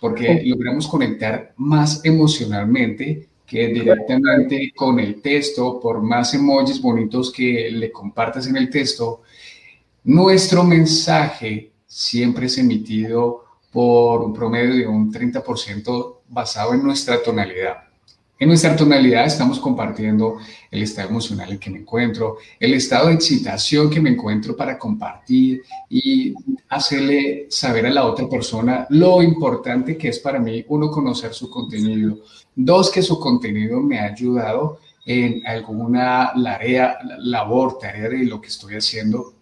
porque logramos conectar más emocionalmente que directamente con el texto, por más emojis bonitos que le compartas en el texto, nuestro mensaje siempre es emitido por un promedio de un 30% basado en nuestra tonalidad. En nuestra tonalidad estamos compartiendo el estado emocional en que me encuentro, el estado de excitación que me encuentro para compartir y hacerle saber a la otra persona lo importante que es para mí, uno, conocer su contenido, dos, que su contenido me ha ayudado en alguna labor, tarea de lo que estoy haciendo,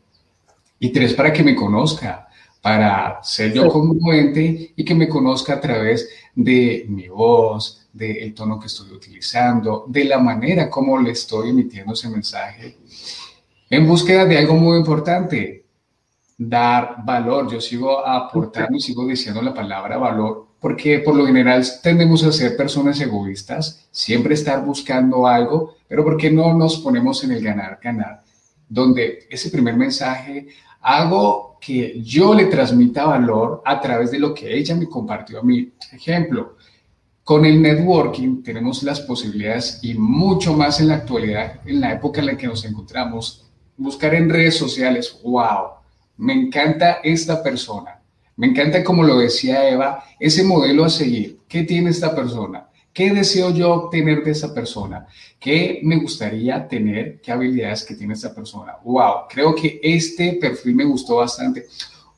y tres, para que me conozca, para ser yo congruente y que me conozca a través de mi voz, del tono que estoy utilizando, de la manera como le estoy emitiendo ese mensaje, en búsqueda de algo muy importante, dar valor. Yo sigo aportando y sigo diciendo la palabra valor porque por lo general tendemos a ser personas egoístas, siempre estar buscando algo, pero ¿por qué no nos ponemos en el ganar, ganar? Donde ese primer mensaje hago que yo le transmita valor a través de lo que ella me compartió a mí. Ejemplo, con el networking tenemos las posibilidades y mucho más en la actualidad, en la época en la que nos encontramos, buscar en redes sociales, wow, me encanta esta persona me encanta como lo decía Eva, ese modelo a seguir. ¿Qué tiene esta persona? ¿Qué deseo yo obtener de esa persona? ¿Qué me gustaría tener? ¿Qué habilidades que tiene esta persona? Wow, creo que este perfil me gustó bastante.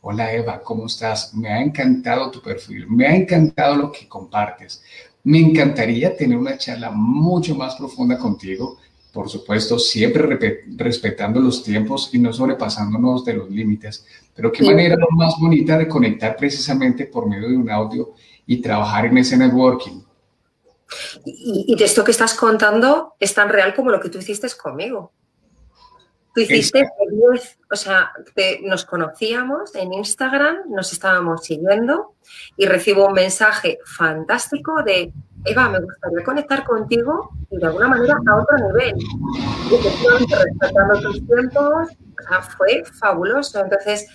Hola Eva, ¿cómo estás? Me ha encantado tu perfil, me ha encantado lo que compartes. Me encantaría tener una charla mucho más profunda contigo por supuesto, siempre respetando los tiempos y no sobrepasándonos de los límites. Pero qué manera más bonita de conectar precisamente por medio de un audio y trabajar en ese networking. Y, de esto que estás contando es tan real como lo que tú hiciste conmigo. Tú hiciste o sea, nos conocíamos en Instagram, nos estábamos siguiendo y recibo un mensaje fantástico de Eva, me gustaría conectar contigo y de alguna manera a otro nivel. Y respetando tus tiempos, o sea, fue fabuloso. Entonces,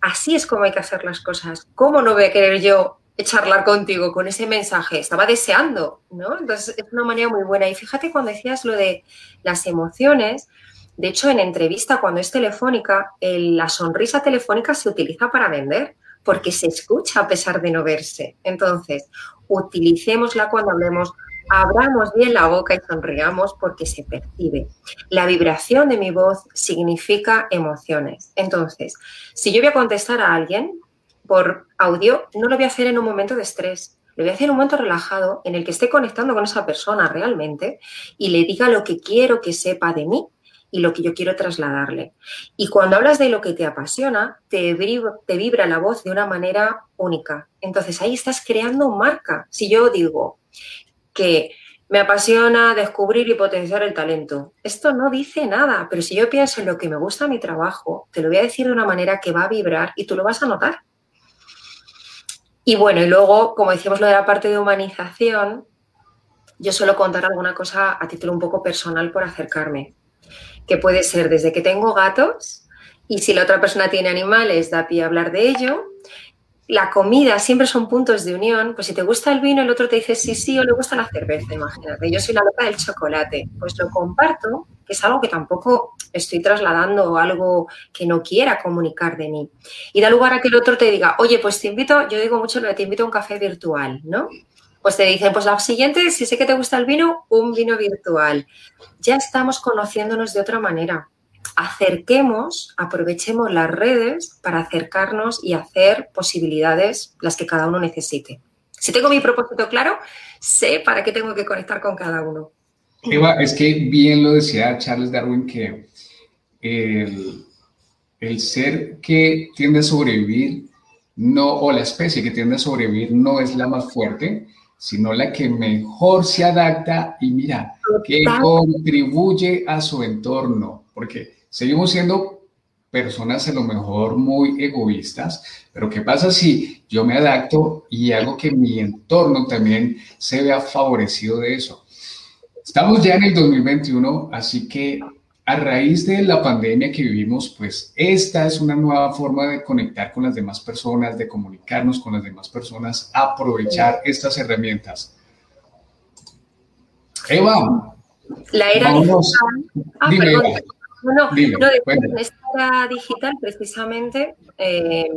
así es como hay que hacer las cosas. ¿Cómo no voy a querer yo charlar contigo con ese mensaje? Estaba deseando, ¿no? Entonces, es una manera muy buena. Y fíjate cuando decías lo de las emociones, de hecho, en entrevista, cuando es telefónica, la sonrisa telefónica se utiliza para vender porque se escucha a pesar de no verse. Entonces, utilicémosla cuando hablemos, abramos bien la boca y sonriamos porque se percibe. La vibración de mi voz significa emociones. Entonces, si yo voy a contestar a alguien por audio, no lo voy a hacer en un momento de estrés. Lo voy a hacer en un momento relajado en el que esté conectando con esa persona realmente y le diga lo que quiero que sepa de mí y lo que yo quiero trasladarle. Y cuando hablas de lo que te apasiona, te vibra, la voz de una manera única. Entonces ahí estás creando marca. Si yo digo que me apasiona descubrir y potenciar el talento. Esto no dice nada, pero si yo pienso en lo que me gusta mi trabajo, te lo voy a decir de una manera que va a vibrar y tú lo vas a notar. Y bueno, y luego, como decíamos lo de la parte de humanización, yo suelo contar alguna cosa a título un poco personal por acercarme que puede ser desde que tengo gatos y si la otra persona tiene animales, da pie a hablar de ello. La comida siempre son puntos de unión. Pues si te gusta el vino, el otro te dice sí, sí, o le gusta la cerveza, imagínate. Yo soy la loca del chocolate. Pues lo comparto, que es algo que tampoco estoy trasladando algo que no quiera comunicar de mí. Y da lugar a que el otro te diga, oye, pues te invito, yo digo mucho lo te invito a un café virtual, ¿no? pues te dicen, pues la siguiente, si sé que te gusta el vino, un vino virtual. Ya estamos conociéndonos de otra manera. Acerquemos, aprovechemos las redes para acercarnos y hacer posibilidades las que cada uno necesite. Si tengo mi propósito claro, sé para qué tengo que conectar con cada uno. Eva, es que bien lo decía Charles Darwin que el, el ser que tiende a sobrevivir no, o la especie que tiende a sobrevivir no es la más fuerte, sino la que mejor se adapta y mira, que contribuye a su entorno, porque seguimos siendo personas a lo mejor muy egoístas, pero ¿qué pasa si yo me adapto y hago que mi entorno también se vea favorecido de eso? Estamos ya en el 2021, así que a raíz de la pandemia que vivimos, pues esta es una nueva forma de conectar con las demás personas, de comunicarnos con las demás personas, aprovechar estas herramientas. Eva. La era digital. Ah, perdón. No, no, no, de esta era digital precisamente eh,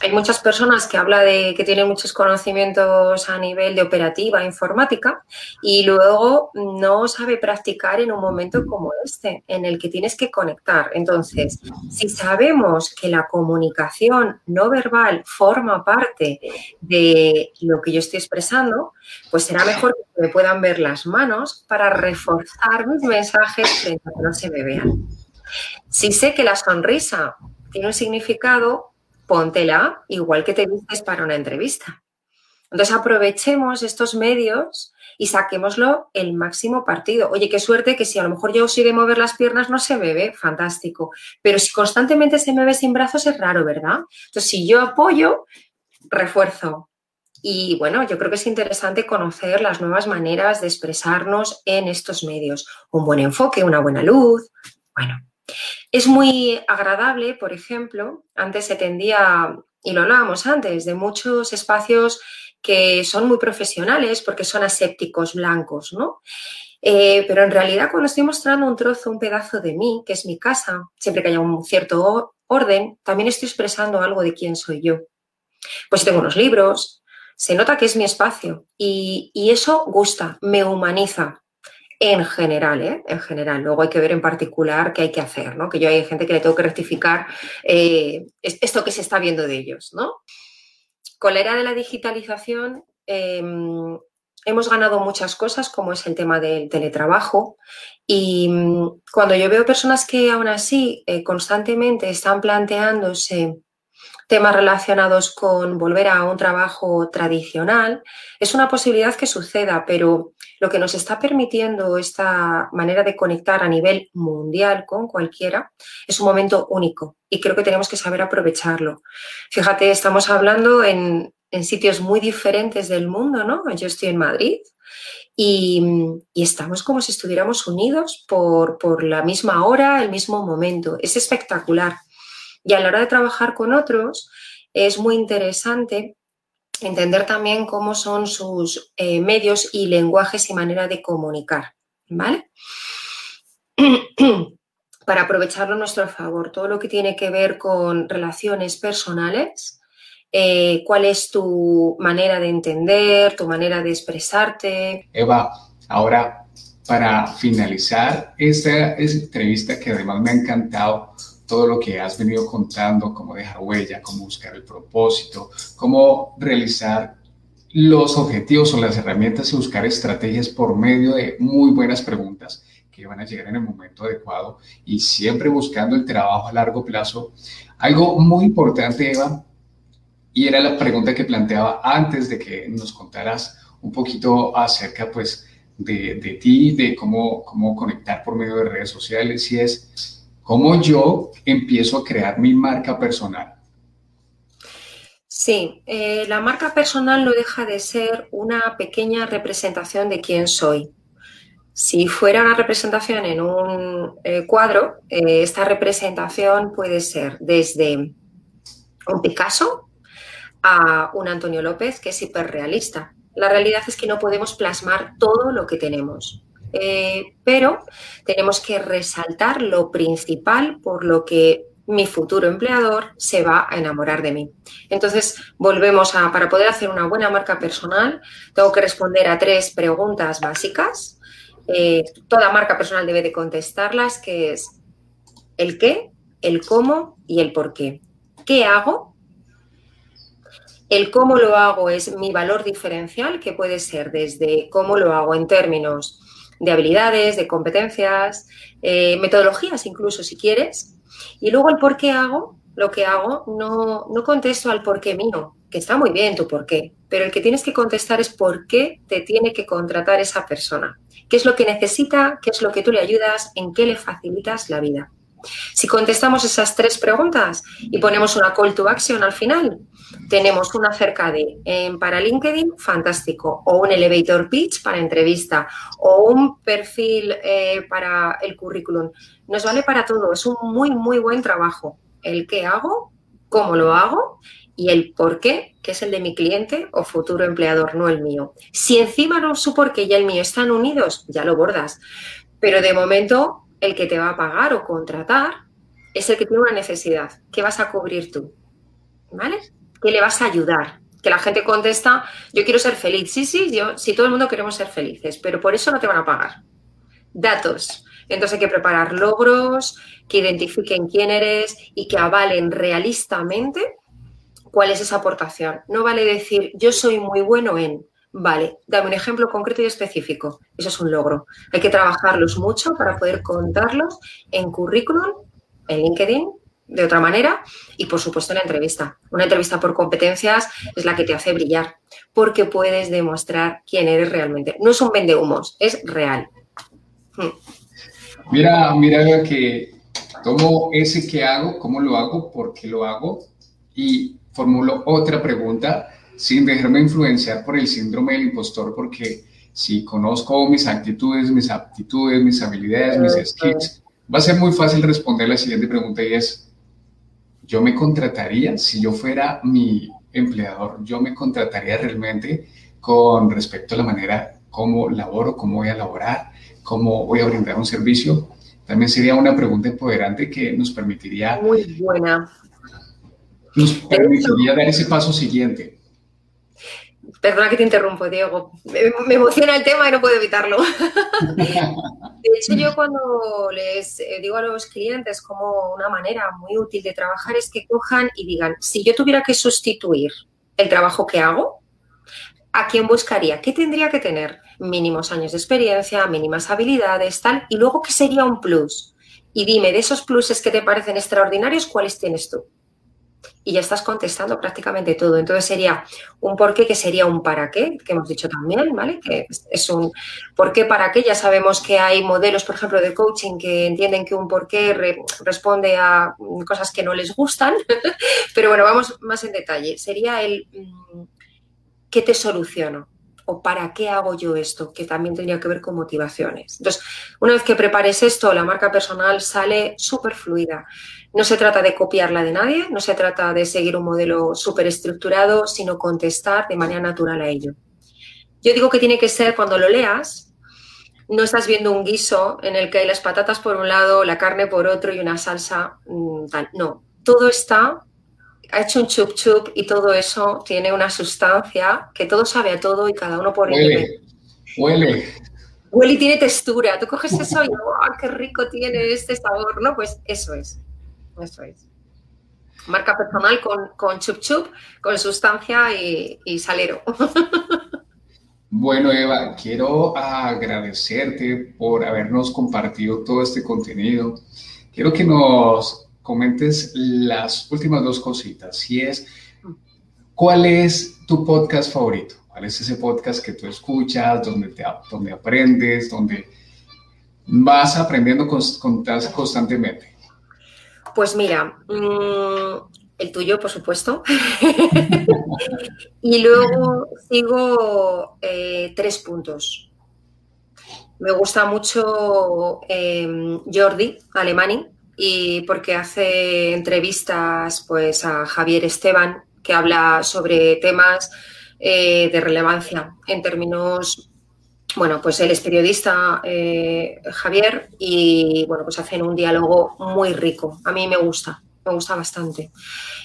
hay muchas personas que hablan de que tienen muchos conocimientos a nivel de operativa informática y luego no sabe practicar en un momento como este, en el que tienes que conectar. Entonces, si sabemos que la comunicación no verbal forma parte de lo que yo estoy expresando, pues será mejor que me puedan ver las manos para reforzar mis mensajes frente a que no se me vean. Si sé que la sonrisa tiene un significado, póntela igual que te dices para una entrevista. Entonces aprovechemos estos medios y saquémoslo el máximo partido. Oye, qué suerte que si a lo mejor yo de mover las piernas no se me ve, fantástico. Pero si constantemente se me ve sin brazos es raro, ¿verdad? Entonces, si yo apoyo, refuerzo. Y bueno, yo creo que es interesante conocer las nuevas maneras de expresarnos en estos medios. Un buen enfoque, una buena luz. Bueno, es muy agradable, por ejemplo, antes se tendía, y lo hablábamos antes, de muchos espacios que son muy profesionales porque son asépticos blancos, ¿no? Eh, pero en realidad cuando estoy mostrando un trozo, un pedazo de mí, que es mi casa, siempre que haya un cierto orden, también estoy expresando algo de quién soy yo. Pues tengo unos libros, se nota que es mi espacio y, eso gusta, me humaniza. En general, ¿eh? En general. Luego hay que ver en particular qué hay que hacer, ¿no? Que yo hay gente que le tengo que rectificar eh, esto que se está viendo de ellos, ¿no? Con la era de la digitalización em, hemos ganado muchas cosas, como es el tema del teletrabajo. Y mm, cuando yo veo personas que aún así eh, constantemente están planteándose temas relacionados con volver a un trabajo tradicional, es una posibilidad que suceda, pero lo que nos está permitiendo esta manera de conectar a nivel mundial con cualquiera es un momento único y creo que tenemos que saber aprovecharlo. Fíjate, estamos hablando en, sitios muy diferentes del mundo, ¿no? Yo estoy en Madrid y, estamos como si estuviéramos unidos por, por la misma hora, el mismo momento. Es espectacular. Y a la hora de trabajar con otros, es muy interesante entender también cómo son sus eh, medios y lenguajes y manera de comunicar, ¿vale? Para aprovecharlo a nuestro favor, todo lo que tiene que ver con relaciones personales, eh, cuál es tu manera de entender, tu manera de expresarte. Eva, ahora para finalizar esta entrevista que además me ha encantado, todo lo que has venido contando, cómo dejar huella, cómo buscar el propósito, cómo realizar los objetivos o las herramientas y buscar estrategias por medio de muy buenas preguntas que van a llegar en el momento adecuado y siempre buscando el trabajo a largo plazo. Algo muy importante, Eva, y era la pregunta que planteaba antes de que nos contaras un poquito acerca, pues, de, de ti, de cómo, cómo conectar por medio de redes sociales, y es, ¿Cómo yo empiezo a crear mi marca personal? Sí, eh, la marca personal no deja de ser una pequeña representación de quién soy. Si fuera una representación en un eh, cuadro, eh, esta representación puede ser desde un Picasso a un Antonio López, que es hiperrealista. La realidad es que no podemos plasmar todo lo que tenemos. Eh, pero tenemos que resaltar lo principal por lo que mi futuro empleador se va a enamorar de mí. Entonces, volvemos a, para poder hacer una buena marca personal, tengo que responder a tres preguntas básicas. Eh, toda marca personal debe de contestarlas, que es el qué, el cómo y el por qué. ¿Qué hago? El cómo lo hago es mi valor diferencial, que puede ser desde cómo lo hago en términos de habilidades, de competencias, eh, metodologías incluso si quieres. Y luego el por qué hago, lo que hago, no, no contesto al por qué mío, que está muy bien tu por qué, pero el que tienes que contestar es por qué te tiene que contratar esa persona. ¿Qué es lo que necesita? ¿Qué es lo que tú le ayudas? ¿En qué le facilitas la vida? Si contestamos esas tres preguntas y ponemos una call to action al final, tenemos una cerca de para LinkedIn, fantástico, o un elevator pitch para entrevista, o un perfil eh, para el currículum. Nos vale para todo, es un muy, muy buen trabajo. El qué hago, cómo lo hago y el por qué, que es el de mi cliente o futuro empleador, no el mío. Si encima no su por qué y el mío están unidos, ya lo bordas. Pero de momento el que te va a pagar o contratar es el que tiene una necesidad. ¿Qué vas a cubrir tú? ¿Vale? ¿Qué le vas a ayudar? Que la gente contesta, yo quiero ser feliz. Sí, sí, yo, sí, todo el mundo queremos ser felices, pero por eso no te van a pagar. Datos. Entonces hay que preparar logros que identifiquen quién eres y que avalen realistamente cuál es esa aportación. No vale decir, yo soy muy bueno en, Vale, dame un ejemplo concreto y específico. Eso es un logro. Hay que trabajarlos mucho para poder contarlos en currículum, en LinkedIn, de otra manera y por supuesto en la entrevista. Una entrevista por competencias es la que te hace brillar porque puedes demostrar quién eres realmente. No es un vendehumos, es real. Hmm. Mira, mira que tomo ese que hago, cómo lo hago, por qué lo hago y formulo otra pregunta sin dejarme influenciar por el síndrome del impostor porque si conozco mis actitudes, mis aptitudes, mis habilidades, mis skills, va a ser muy fácil responder la siguiente pregunta y es, ¿yo me contrataría si yo fuera mi empleador? ¿Yo me contrataría realmente con respecto a la manera cómo laboro, cómo voy a laborar, cómo voy a brindar un servicio? También sería una pregunta empoderante que nos permitiría... Muy buena. Nos permitiría dar ese paso siguiente. Perdona que te interrumpo, Diego. Me, emociona el tema y no puedo evitarlo. De hecho, yo cuando les eh, digo a los clientes como una manera muy útil de trabajar es que cojan y digan, si yo tuviera que sustituir el trabajo que hago, ¿a quién buscaría? ¿Qué tendría que tener? Mínimos años de experiencia, mínimas habilidades, tal. Y luego, ¿qué sería un plus? Y dime, de esos pluses que te parecen extraordinarios, ¿cuáles tienes tú? Y ya estás contestando prácticamente todo. Entonces sería un por qué que sería un para qué, que hemos dicho también, ¿vale? Que es un por qué, para qué. Ya sabemos que hay modelos, por ejemplo, de coaching que entienden que un por qué responde a cosas que no les gustan, pero bueno, vamos más en detalle. Sería el mm, qué te soluciono o para qué hago yo esto, que también tendría que ver con motivaciones. Entonces, una vez que prepares esto, la marca personal sale súper fluida. No se trata de copiarla de nadie, no se trata de seguir un modelo súper estructurado, sino contestar de manera natural a ello. Yo digo que tiene que ser cuando lo leas, no estás viendo un guiso en el que hay las patatas por un lado, la carne por otro y una salsa mm, tal. No, todo está ha hecho un chup chup y todo eso tiene una sustancia que todo sabe a todo y cada uno por Huele, huele. Huele y tiene textura. Tú coges eso y ¡oh, qué rico tiene este sabor! ¿No? Pues eso es. Eso es. Marca personal con, con chup chup, con sustancia y, y salero. Bueno, Eva, quiero agradecerte por habernos compartido todo este contenido. Quiero que nos comentes las últimas dos cositas. Y es, ¿cuál es tu podcast favorito? ¿Cuál es ese podcast que tú escuchas, donde, te, donde aprendes, donde vas aprendiendo constantemente? Pues mira, mm, el tuyo, por supuesto. y luego sigo eh, tres puntos. Me gusta mucho eh, Jordi Alemani, y porque hace entrevistas pues, a Javier Esteban, que habla sobre temas eh, de relevancia en términos, bueno, pues él es periodista, eh, Javier, y bueno, pues hacen un diálogo muy rico. A mí me gusta, me gusta bastante.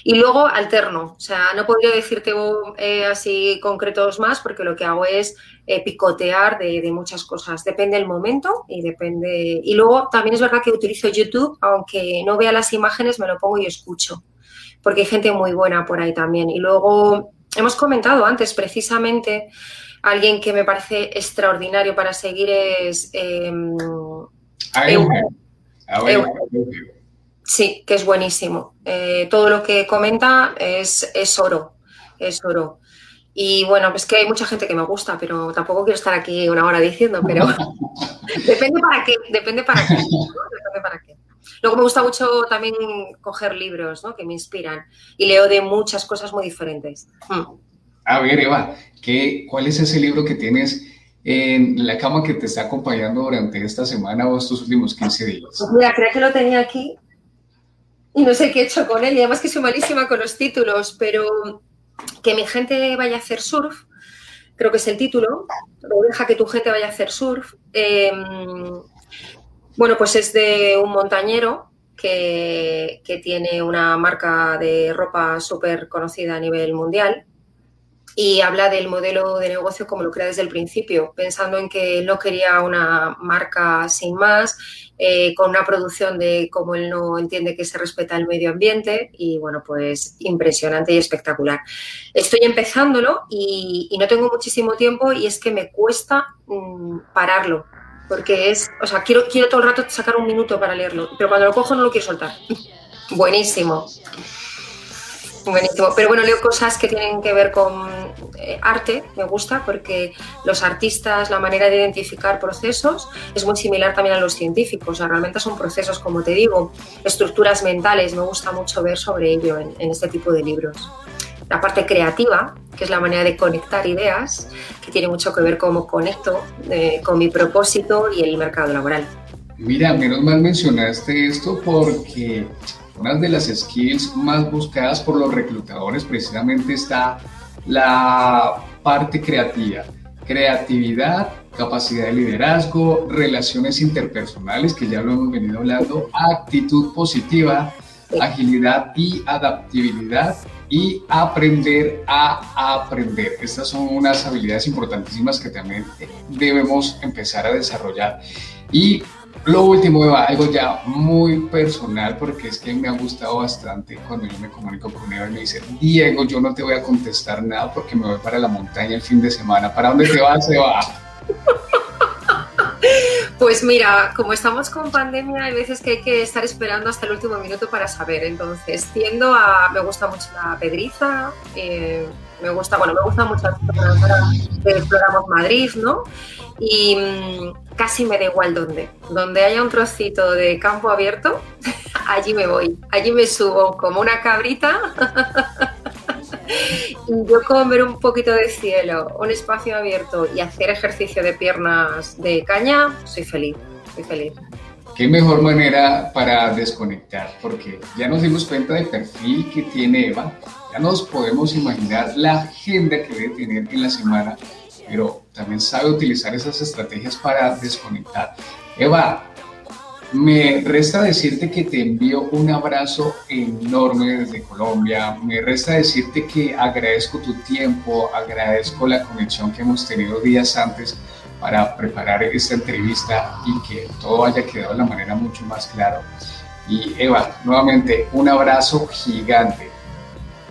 Y luego alterno, o sea, no podría decirte eh, así concretos más porque lo que hago es eh, picotear de, muchas cosas. Depende del momento y depende. Y luego también es verdad que utilizo YouTube, aunque no vea las imágenes, me lo pongo y escucho, porque hay gente muy buena por ahí también. Y luego hemos comentado antes precisamente alguien que me parece extraordinario para seguir es eh, Sí, que es buenísimo. Eh, todo lo que comenta es, es oro, es oro. Y bueno, pues que hay mucha gente que me gusta, pero tampoco quiero estar aquí una hora diciendo, pero depende para qué, depende para qué, depende para qué. Luego me gusta mucho también coger libros ¿no? que me inspiran y leo de muchas cosas muy diferentes. Hmm. A ver, Eva, ¿qué, ¿cuál es ese libro que tienes en la cama que te está acompañando durante esta semana o estos últimos 15 días? Pues mira, creo que lo tenía aquí y no sé qué he hecho con él. Y además que soy malísima con los títulos, pero que mi gente vaya a hacer surf, creo que es el título, o deja que tu gente vaya a hacer surf. Em, bueno, pues es de un montañero que, que tiene una marca de ropa súper conocida a nivel mundial y habla del modelo de negocio como lo crea desde el principio, pensando en que no quería una marca sin más, eh, con una producción de como él no entiende que se respeta el medio ambiente y bueno, pues impresionante y espectacular. Estoy empezándolo y, no tengo muchísimo tiempo y es que me cuesta mm, pararlo, porque es, o sea, quiero, quiero todo el rato sacar un minuto para leerlo, pero cuando lo cojo no lo quiero soltar. Buenísimo. Buenísimo. Pero bueno, leo cosas que tienen que ver con eh, arte, me gusta, porque los artistas, la manera de identificar procesos es muy similar también a los científicos. O sea, realmente son procesos, como te digo, estructuras mentales. Me gusta mucho ver sobre ello en, este tipo de libros. La parte creativa, que es la manera de conectar ideas, que tiene mucho que ver cómo conecto eh, con mi propósito y el mercado laboral. Mira, menos mal mencionaste esto porque una de las skills más buscadas por los reclutadores precisamente está la parte creativa. Creatividad, capacidad de liderazgo, relaciones interpersonales, que ya lo hemos venido hablando, actitud positiva, agilidad y adaptabilidad y aprender a aprender. Estas son unas habilidades importantísimas que también debemos empezar a desarrollar. Y lo último, Eva, algo ya muy personal, porque es que me ha gustado bastante cuando yo me comunico con Eva y me dice, Diego, yo no te voy a contestar nada porque me voy para la montaña el fin de semana. ¿Para dónde te vas, Eva? Pues mira, como estamos con pandemia, hay veces que hay que estar esperando hasta el último minuto para saber. Entonces, tiendo a. Me gusta mucho la pedriza, eh, me gusta, bueno, me gusta mucho de Exploramos Madrid, ¿no? Y mm, casi me da igual dónde. Donde haya un trocito de campo abierto, allí me voy. Allí me subo como una cabrita. yo con ver un poquito de cielo, un espacio abierto y hacer ejercicio de piernas de caña, soy feliz. Soy feliz. Qué mejor manera para desconectar, porque ya nos dimos cuenta del perfil que tiene Eva, ya nos podemos imaginar la agenda que debe tener en la semana pero también sabe utilizar esas estrategias para desconectar. Eva, me resta decirte que te envío un abrazo enorme desde Colombia. Me resta decirte que agradezco tu tiempo, agradezco la conexión que hemos tenido días antes para preparar esta entrevista y que todo haya quedado de la manera mucho más clara. Y Eva, nuevamente un abrazo gigante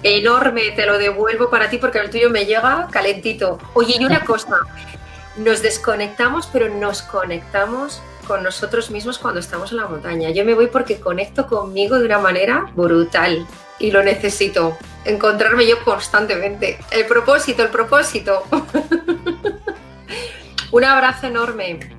enorme, te lo devuelvo para ti porque el tuyo me llega calentito. Oye, y una cosa, nos desconectamos, pero nos conectamos con nosotros mismos cuando estamos en la montaña. Yo me voy porque conecto conmigo de una manera brutal y lo necesito, encontrarme yo constantemente. El propósito, el propósito. Un abrazo enorme.